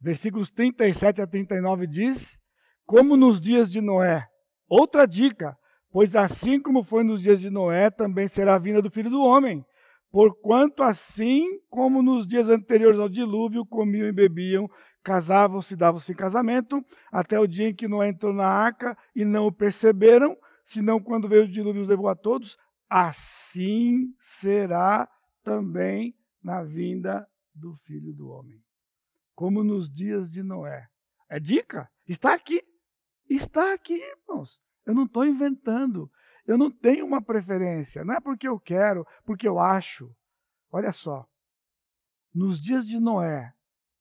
Versículos 37 a 39 diz: Como nos dias de Noé. Outra dica: Pois assim como foi nos dias de Noé, também será a vinda do filho do homem. Porquanto, assim como nos dias anteriores ao dilúvio, comiam e bebiam, casavam-se e davam-se em casamento, até o dia em que Noé entrou na arca e não o perceberam, senão quando veio o dilúvio os levou a todos, assim será também na vinda do filho do homem. Como nos dias de Noé. É dica? Está aqui. Está aqui, irmãos. Eu não estou inventando. Eu não tenho uma preferência. Não é porque eu quero, porque eu acho. Olha só. Nos dias de Noé,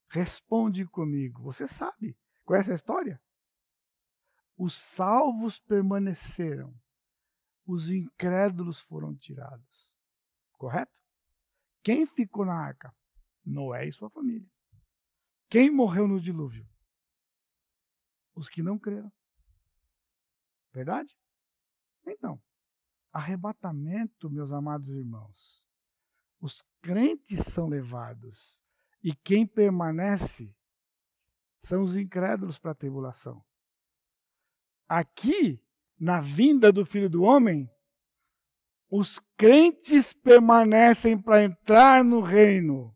responde comigo. Você sabe. Conhece a história? Os salvos permaneceram os incrédulos foram tirados. Correto? Quem ficou na arca? Noé e sua família. Quem morreu no dilúvio? Os que não creram. Verdade? Então, arrebatamento, meus amados irmãos. Os crentes são levados. E quem permanece são os incrédulos para a tribulação. Aqui, na vinda do Filho do Homem, os crentes permanecem para entrar no reino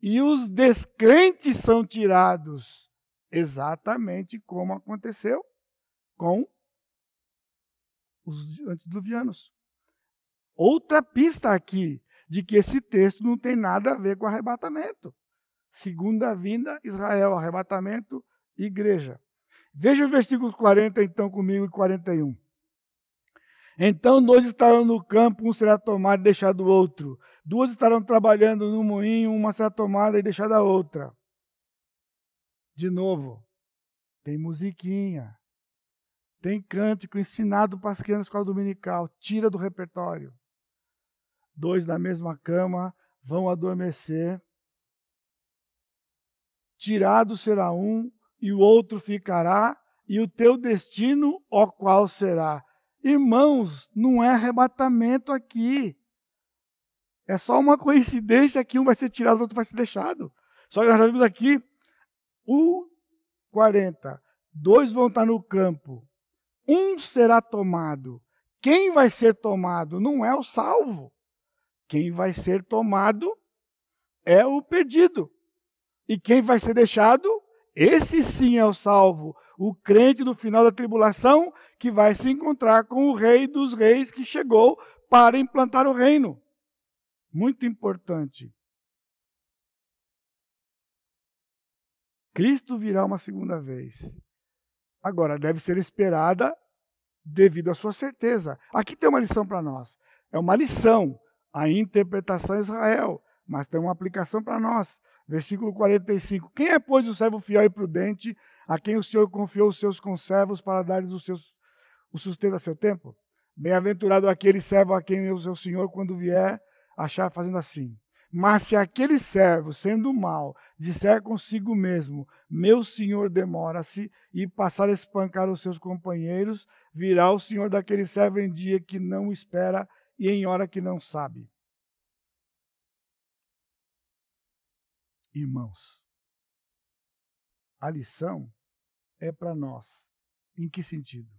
e os descrentes são tirados, exatamente como aconteceu com os antediluvianos. Outra pista aqui de que esse texto não tem nada a ver com arrebatamento. Segunda vinda, Israel, arrebatamento, igreja. Veja os versículos 40 então comigo e 41. Então dois estarão no campo, um será tomado e deixado o outro. Duas estarão trabalhando no moinho, uma será tomada e deixada a outra. De novo, tem musiquinha, tem cântico ensinado para as crianças na escola dominical, tira do repertório. Dois na mesma cama vão adormecer. Tirado será um e o outro ficará, e o teu destino, ó qual será? Irmãos, não é arrebatamento aqui. É só uma coincidência que um vai ser tirado, o outro vai ser deixado. Só que nós já vimos aqui o 40. Dois vão estar no campo. Um será tomado. Quem vai ser tomado não é o salvo. Quem vai ser tomado é o perdido. E quem vai ser deixado? Esse sim é o salvo, o crente no final da tribulação que vai se encontrar com o rei dos reis que chegou para implantar o reino. Muito importante. Cristo virá uma segunda vez. Agora, deve ser esperada devido à sua certeza. Aqui tem uma lição para nós. É uma lição, a interpretação de Israel, mas tem uma aplicação para nós. Versículo 45. Quem é, pois, o servo fiel e prudente, a quem o Senhor confiou os seus conservos para dar-lhes o, seus, o sustento a seu tempo? Bem-aventurado aquele servo a quem o seu Senhor, quando vier, achar fazendo assim. Mas se aquele servo, sendo mal, disser consigo mesmo: Meu senhor demora-se, e passar a espancar os seus companheiros, virá o senhor daquele servo em dia que não espera e em hora que não sabe. Irmãos, a lição é para nós. Em que sentido?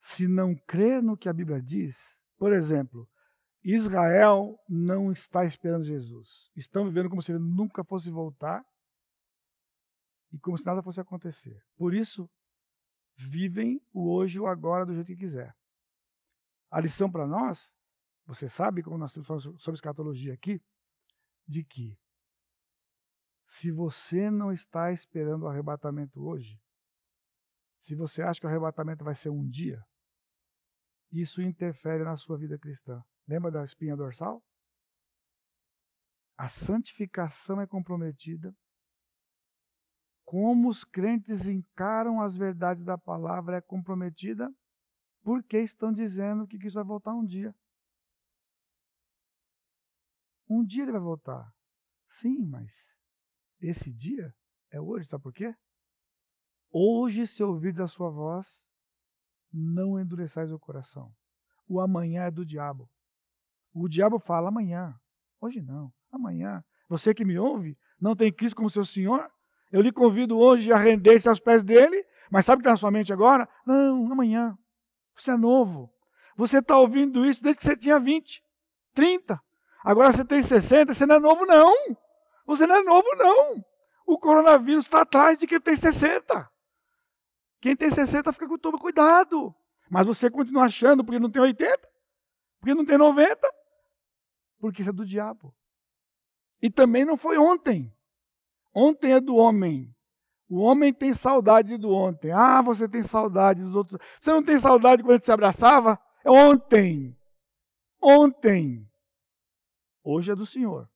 Se não crer no que a Bíblia diz, por exemplo, Israel não está esperando Jesus. Estão vivendo como se ele nunca fosse voltar e como se nada fosse acontecer. Por isso, vivem o hoje e o agora do jeito que quiser. A lição para nós, você sabe, como nós estamos sobre escatologia aqui, de que se você não está esperando o arrebatamento hoje, se você acha que o arrebatamento vai ser um dia, isso interfere na sua vida cristã. Lembra da espinha dorsal? A santificação é comprometida. Como os crentes encaram as verdades da palavra é comprometida, porque estão dizendo que isso vai voltar um dia. Um dia ele vai voltar. Sim, mas esse dia é hoje, sabe por quê? Hoje, se ouvides a sua voz, não endureçais o coração. O amanhã é do diabo. O diabo fala amanhã. Hoje não, amanhã. Você que me ouve, não tem Cristo como seu Senhor? Eu lhe convido hoje a render-se aos pés dele, mas sabe o que está na sua mente agora? Não, amanhã. Você é novo. Você está ouvindo isso desde que você tinha 20, 30. Agora você tem 60, você não é novo, não. Você não é novo, não. O coronavírus está atrás de quem tem 60. Quem tem 60 fica com todo cuidado. Mas você continua achando porque não tem 80, porque não tem 90, porque isso é do diabo. E também não foi ontem. Ontem é do homem. O homem tem saudade do ontem. Ah, você tem saudade dos outros. Você não tem saudade quando a gente se abraçava? É ontem. Ontem. Hoje é do Senhor.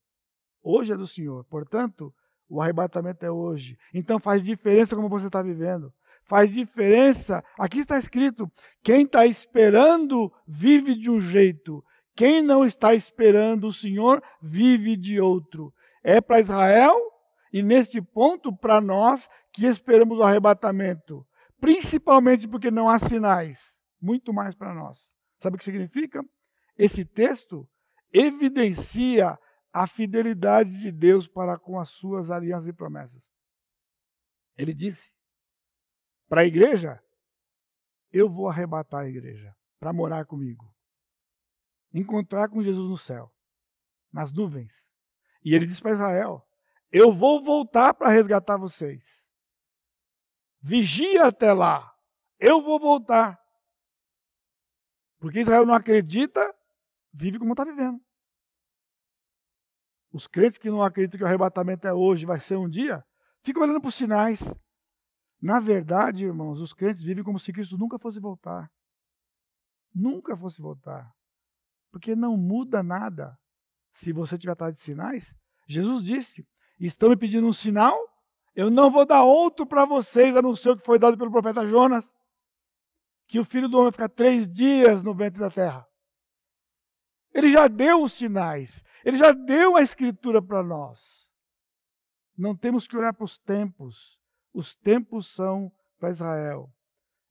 Hoje é do Senhor. Portanto, o arrebatamento é hoje. Então faz diferença como você está vivendo. Faz diferença. Aqui está escrito: quem está esperando vive de um jeito, quem não está esperando o Senhor vive de outro. É para Israel e, neste ponto, para nós que esperamos o arrebatamento. Principalmente porque não há sinais. Muito mais para nós. Sabe o que significa? Esse texto evidencia a fidelidade de Deus para com as suas alianças e promessas. Ele disse para a igreja: Eu vou arrebatar a igreja para morar comigo, encontrar com Jesus no céu, nas nuvens. E ele disse para Israel: Eu vou voltar para resgatar vocês. Vigia até lá. Eu vou voltar. Porque Israel não acredita, vive como está vivendo. Os crentes que não acreditam que o arrebatamento é hoje, vai ser um dia, ficam olhando para os sinais. Na verdade, irmãos, os crentes vivem como se Cristo nunca fosse voltar. Nunca fosse voltar. Porque não muda nada se você tiver atrás de sinais. Jesus disse: Estão me pedindo um sinal? Eu não vou dar outro para vocês, a não ser o que foi dado pelo profeta Jonas. Que o filho do homem vai ficar três dias no ventre da terra. Ele já deu os sinais. Ele já deu a escritura para nós. Não temos que olhar para os tempos. Os tempos são para Israel.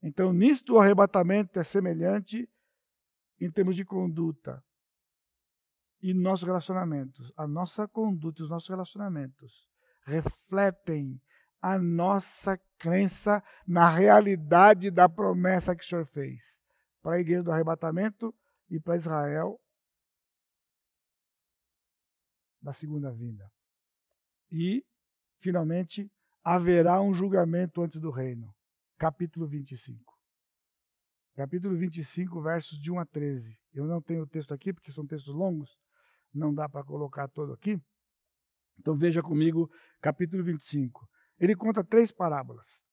Então, nisto o arrebatamento é semelhante em termos de conduta e nossos relacionamentos. A nossa conduta e os nossos relacionamentos refletem a nossa crença na realidade da promessa que o Senhor fez para a igreja do arrebatamento e para Israel da segunda vinda. E, finalmente, haverá um julgamento antes do reino. Capítulo 25. Capítulo 25, versos de 1 a 13. Eu não tenho o texto aqui, porque são textos longos, não dá para colocar todo aqui. Então veja comigo, capítulo 25. Ele conta três parábolas.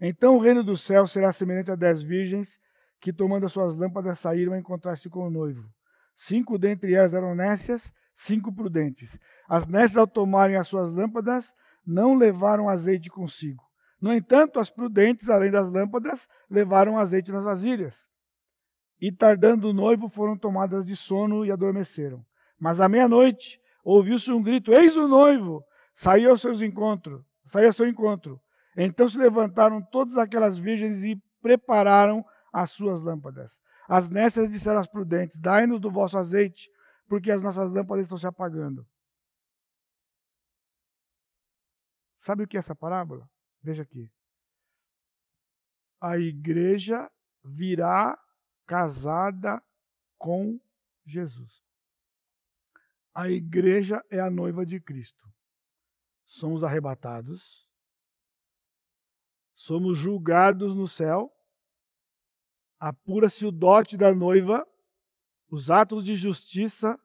Então o reino do céu será semelhante a dez virgens que, tomando as suas lâmpadas, saíram a encontrar-se com o noivo. Cinco dentre elas eram nécias cinco prudentes. As nécias, ao tomarem as suas lâmpadas, não levaram azeite consigo. No entanto, as prudentes, além das lâmpadas, levaram azeite nas vasilhas. E tardando o noivo, foram tomadas de sono e adormeceram. Mas à meia-noite, ouviu-se um grito: Eis o noivo! Saiu ao seu encontro, saiu ao seu encontro. Então se levantaram todas aquelas virgens e prepararam as suas lâmpadas. As nécias disseram às prudentes: Dai-nos do vosso azeite, porque as nossas lâmpadas estão se apagando. Sabe o que é essa parábola? Veja aqui. A igreja virá casada com Jesus. A igreja é a noiva de Cristo. Somos arrebatados, somos julgados no céu, apura-se o dote da noiva os atos de justiça,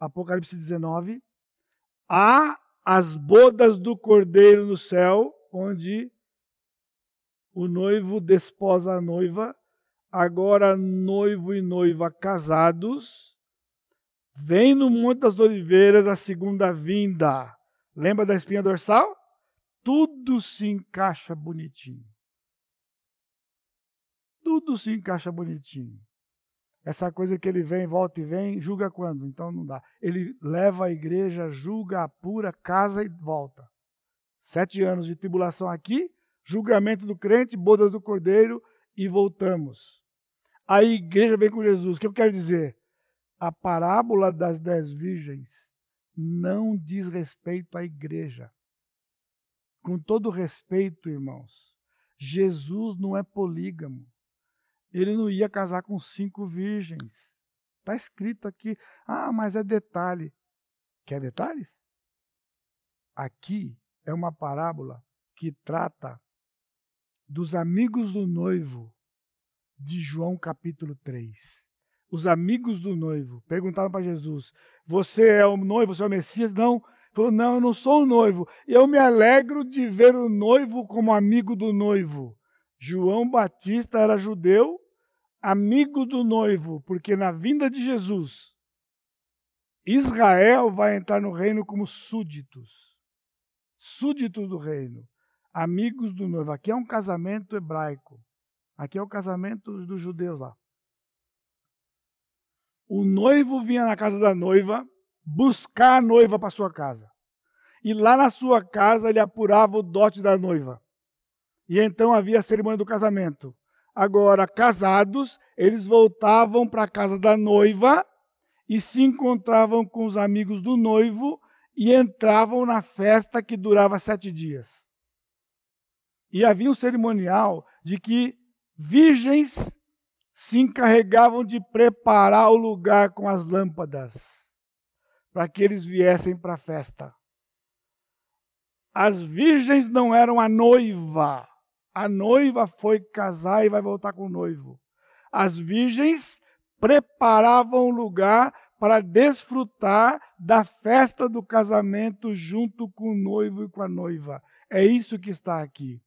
Apocalipse 19, há as bodas do cordeiro no céu, onde o noivo desposa a noiva, agora noivo e noiva casados, vem no Monte das Oliveiras a segunda vinda. Lembra da espinha dorsal? Tudo se encaixa bonitinho. Tudo se encaixa bonitinho. Essa coisa que ele vem, volta e vem, julga quando? Então não dá. Ele leva a igreja, julga, apura, casa e volta. Sete anos de tribulação aqui, julgamento do crente, bodas do cordeiro e voltamos. A igreja vem com Jesus. O que eu quero dizer? A parábola das dez virgens não diz respeito à igreja. Com todo respeito, irmãos, Jesus não é polígamo ele não ia casar com cinco virgens. Está escrito aqui. Ah, mas é detalhe. Quer detalhes? Aqui é uma parábola que trata dos amigos do noivo de João capítulo 3. Os amigos do noivo perguntaram para Jesus: Você é o noivo, você é o Messias? Não. Falou: Não, eu não sou o noivo. Eu me alegro de ver o noivo como amigo do noivo. João Batista era judeu, amigo do noivo, porque na vinda de Jesus, Israel vai entrar no reino como súditos. Súditos do reino. Amigos do noivo. Aqui é um casamento hebraico. Aqui é o casamento dos judeus lá. O noivo vinha na casa da noiva buscar a noiva para sua casa. E lá na sua casa ele apurava o dote da noiva. E então havia a cerimônia do casamento. Agora, casados, eles voltavam para a casa da noiva e se encontravam com os amigos do noivo e entravam na festa que durava sete dias. E havia um cerimonial de que virgens se encarregavam de preparar o lugar com as lâmpadas, para que eles viessem para a festa. As virgens não eram a noiva. A noiva foi casar e vai voltar com o noivo. As virgens preparavam o lugar para desfrutar da festa do casamento junto com o noivo e com a noiva. É isso que está aqui.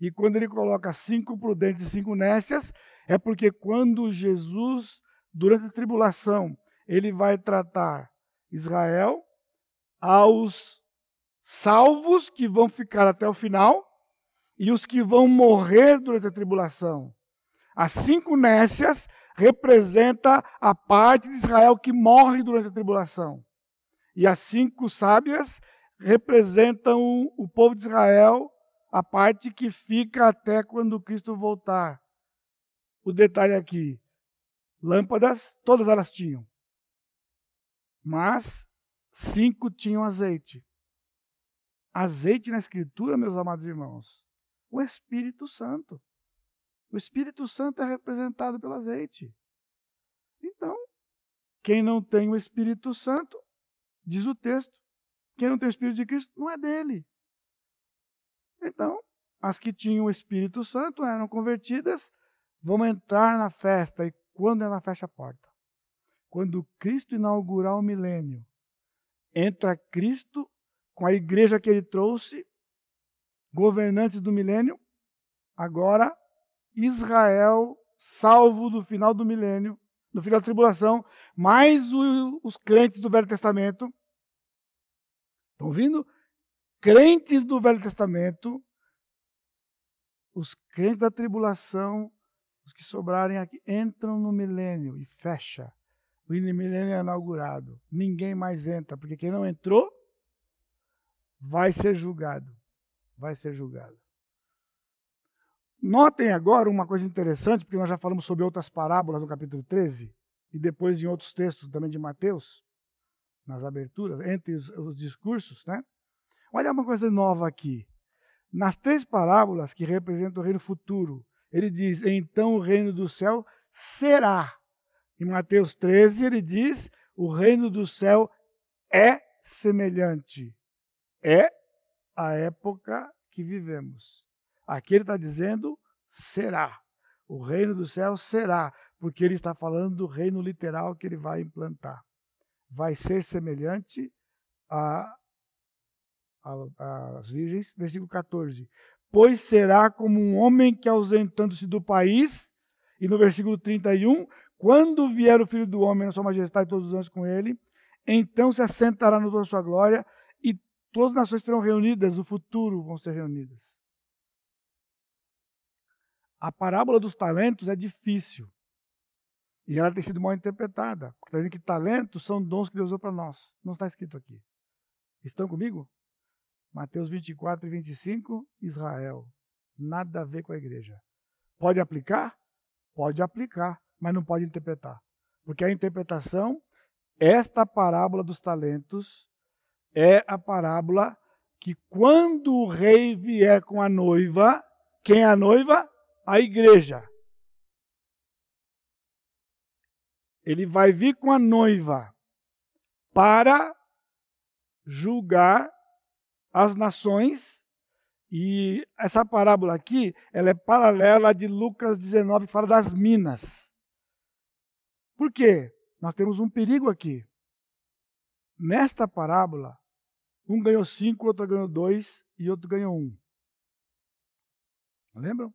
E quando ele coloca cinco prudentes e cinco nécias, é porque quando Jesus, durante a tribulação, ele vai tratar Israel aos salvos que vão ficar até o final e os que vão morrer durante a tribulação. As cinco nécias representa a parte de Israel que morre durante a tribulação. E as cinco sábias representam o povo de Israel, a parte que fica até quando Cristo voltar. O detalhe aqui: lâmpadas, todas elas tinham. Mas cinco tinham azeite. Azeite na Escritura, meus amados irmãos, o Espírito Santo. O Espírito Santo é representado pelo azeite. Então, quem não tem o Espírito Santo, diz o texto, quem não tem o Espírito de Cristo não é dele. Então, as que tinham o Espírito Santo eram convertidas, vão entrar na festa. E quando ela fecha a porta? Quando Cristo inaugurar o milênio, entra Cristo com a igreja que ele trouxe, governantes do milênio, agora Israel salvo do final do milênio, no final da tribulação, mais o, os crentes do Velho Testamento. Estão ouvindo? Crentes do Velho Testamento, os crentes da tribulação, os que sobrarem aqui, entram no milênio e fecha. O milênio é inaugurado. Ninguém mais entra, porque quem não entrou vai ser julgado. Vai ser julgado. Notem agora uma coisa interessante, porque nós já falamos sobre outras parábolas no capítulo 13, e depois em outros textos também de Mateus, nas aberturas, entre os, os discursos, né? Olha uma coisa nova aqui. Nas três parábolas que representam o reino futuro, ele diz: então o reino do céu será. Em Mateus 13, ele diz: o reino do céu é semelhante. É a época que vivemos. Aqui ele está dizendo será. O reino do céu será, porque ele está falando do reino literal que ele vai implantar. Vai ser semelhante a, às virgens, versículo 14. Pois será como um homem que, ausentando-se do país, e no versículo 31, quando vier o filho do homem na sua majestade, todos os anjos com ele, então se assentará no toda sua glória, e todas as nações serão reunidas, no futuro vão ser reunidas. A parábola dos talentos é difícil. E ela tem sido mal interpretada. Porque está dizendo que talentos são dons que Deus deu para nós. Não está escrito aqui. Estão comigo? Mateus 24 e 25, Israel. Nada a ver com a igreja. Pode aplicar? Pode aplicar, mas não pode interpretar. Porque a interpretação, esta parábola dos talentos, é a parábola que quando o rei vier com a noiva, quem é a noiva? A igreja. Ele vai vir com a noiva para julgar as nações. E essa parábola aqui, ela é paralela de Lucas 19, que fala das minas. Por quê? Nós temos um perigo aqui. Nesta parábola, um ganhou cinco, outro ganhou dois e outro ganhou um. Lembram?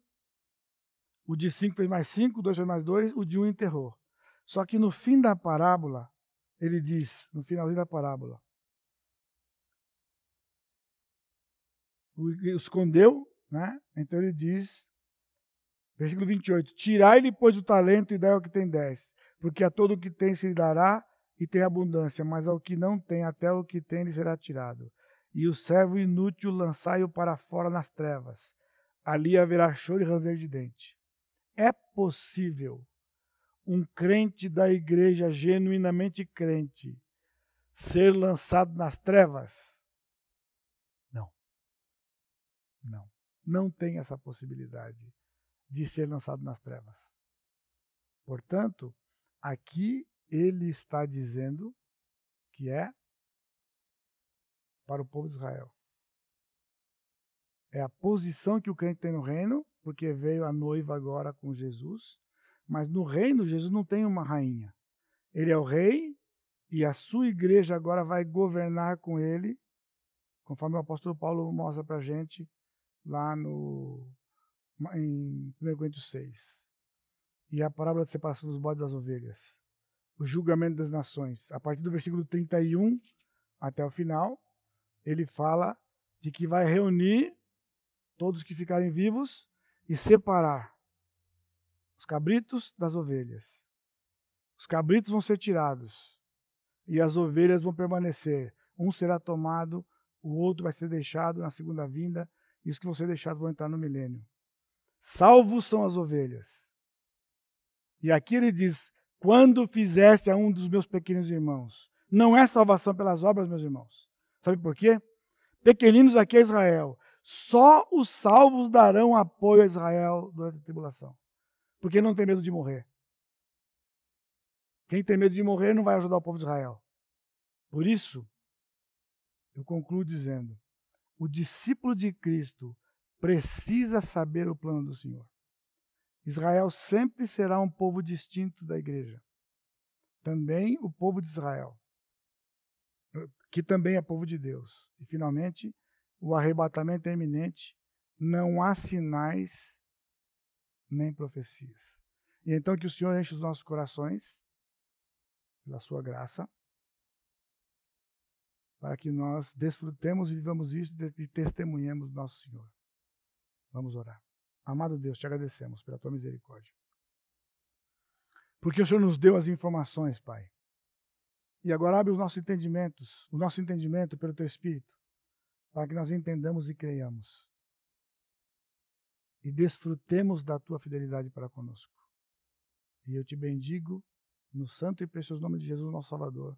O de 5 fez mais 5, 2 fez mais 2, o de 1 um enterrou. Só que no fim da parábola, ele diz, no finalzinho da parábola, o escondeu, né? Então ele diz, versículo 28, tirai-lhe, pois, o talento e dai ao que tem dez, porque a todo o que tem se lhe dará e tem abundância, mas ao que não tem, até o que tem lhe será tirado. E o servo inútil lançai-o para fora nas trevas. Ali haverá choro e ranger de dente. É possível um crente da igreja genuinamente crente ser lançado nas trevas? Não. Não. não tem essa possibilidade de ser lançado nas trevas. Portanto, aqui ele está dizendo que é para o povo de Israel. É a posição que o crente tem no reino, porque veio a noiva agora com Jesus. Mas no reino, Jesus não tem uma rainha. Ele é o rei e a sua igreja agora vai governar com ele, conforme o apóstolo Paulo mostra para a gente lá no, em 1 Coríntios 6. E a parábola de separação dos bodes das ovelhas. O julgamento das nações. A partir do versículo 31 até o final, ele fala de que vai reunir todos que ficarem vivos e separar os cabritos das ovelhas. Os cabritos vão ser tirados e as ovelhas vão permanecer. Um será tomado, o outro vai ser deixado na segunda vinda e os que vão ser deixados vão entrar no milênio. Salvos são as ovelhas. E aqui ele diz: Quando fizeste a um dos meus pequenos irmãos. Não é salvação pelas obras, meus irmãos. Sabe por quê? Pequeninos aqui é Israel. Só os salvos darão apoio a Israel durante a tribulação. Porque não tem medo de morrer. Quem tem medo de morrer não vai ajudar o povo de Israel. Por isso, eu concluo dizendo: o discípulo de Cristo precisa saber o plano do Senhor. Israel sempre será um povo distinto da igreja. Também o povo de Israel que também é povo de Deus. E finalmente, o arrebatamento é iminente, não há sinais nem profecias. E então que o Senhor enche os nossos corações pela sua graça, para que nós desfrutemos e vivamos isso e testemunhemos nosso Senhor. Vamos orar. Amado Deus, te agradecemos pela tua misericórdia. Porque o Senhor nos deu as informações, Pai, e agora abre os nossos entendimentos, o nosso entendimento pelo teu Espírito, para que nós entendamos e creiamos. E desfrutemos da tua fidelidade para conosco. E eu te bendigo no santo e precioso nome de Jesus, nosso Salvador.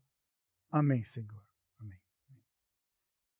Amém, Senhor.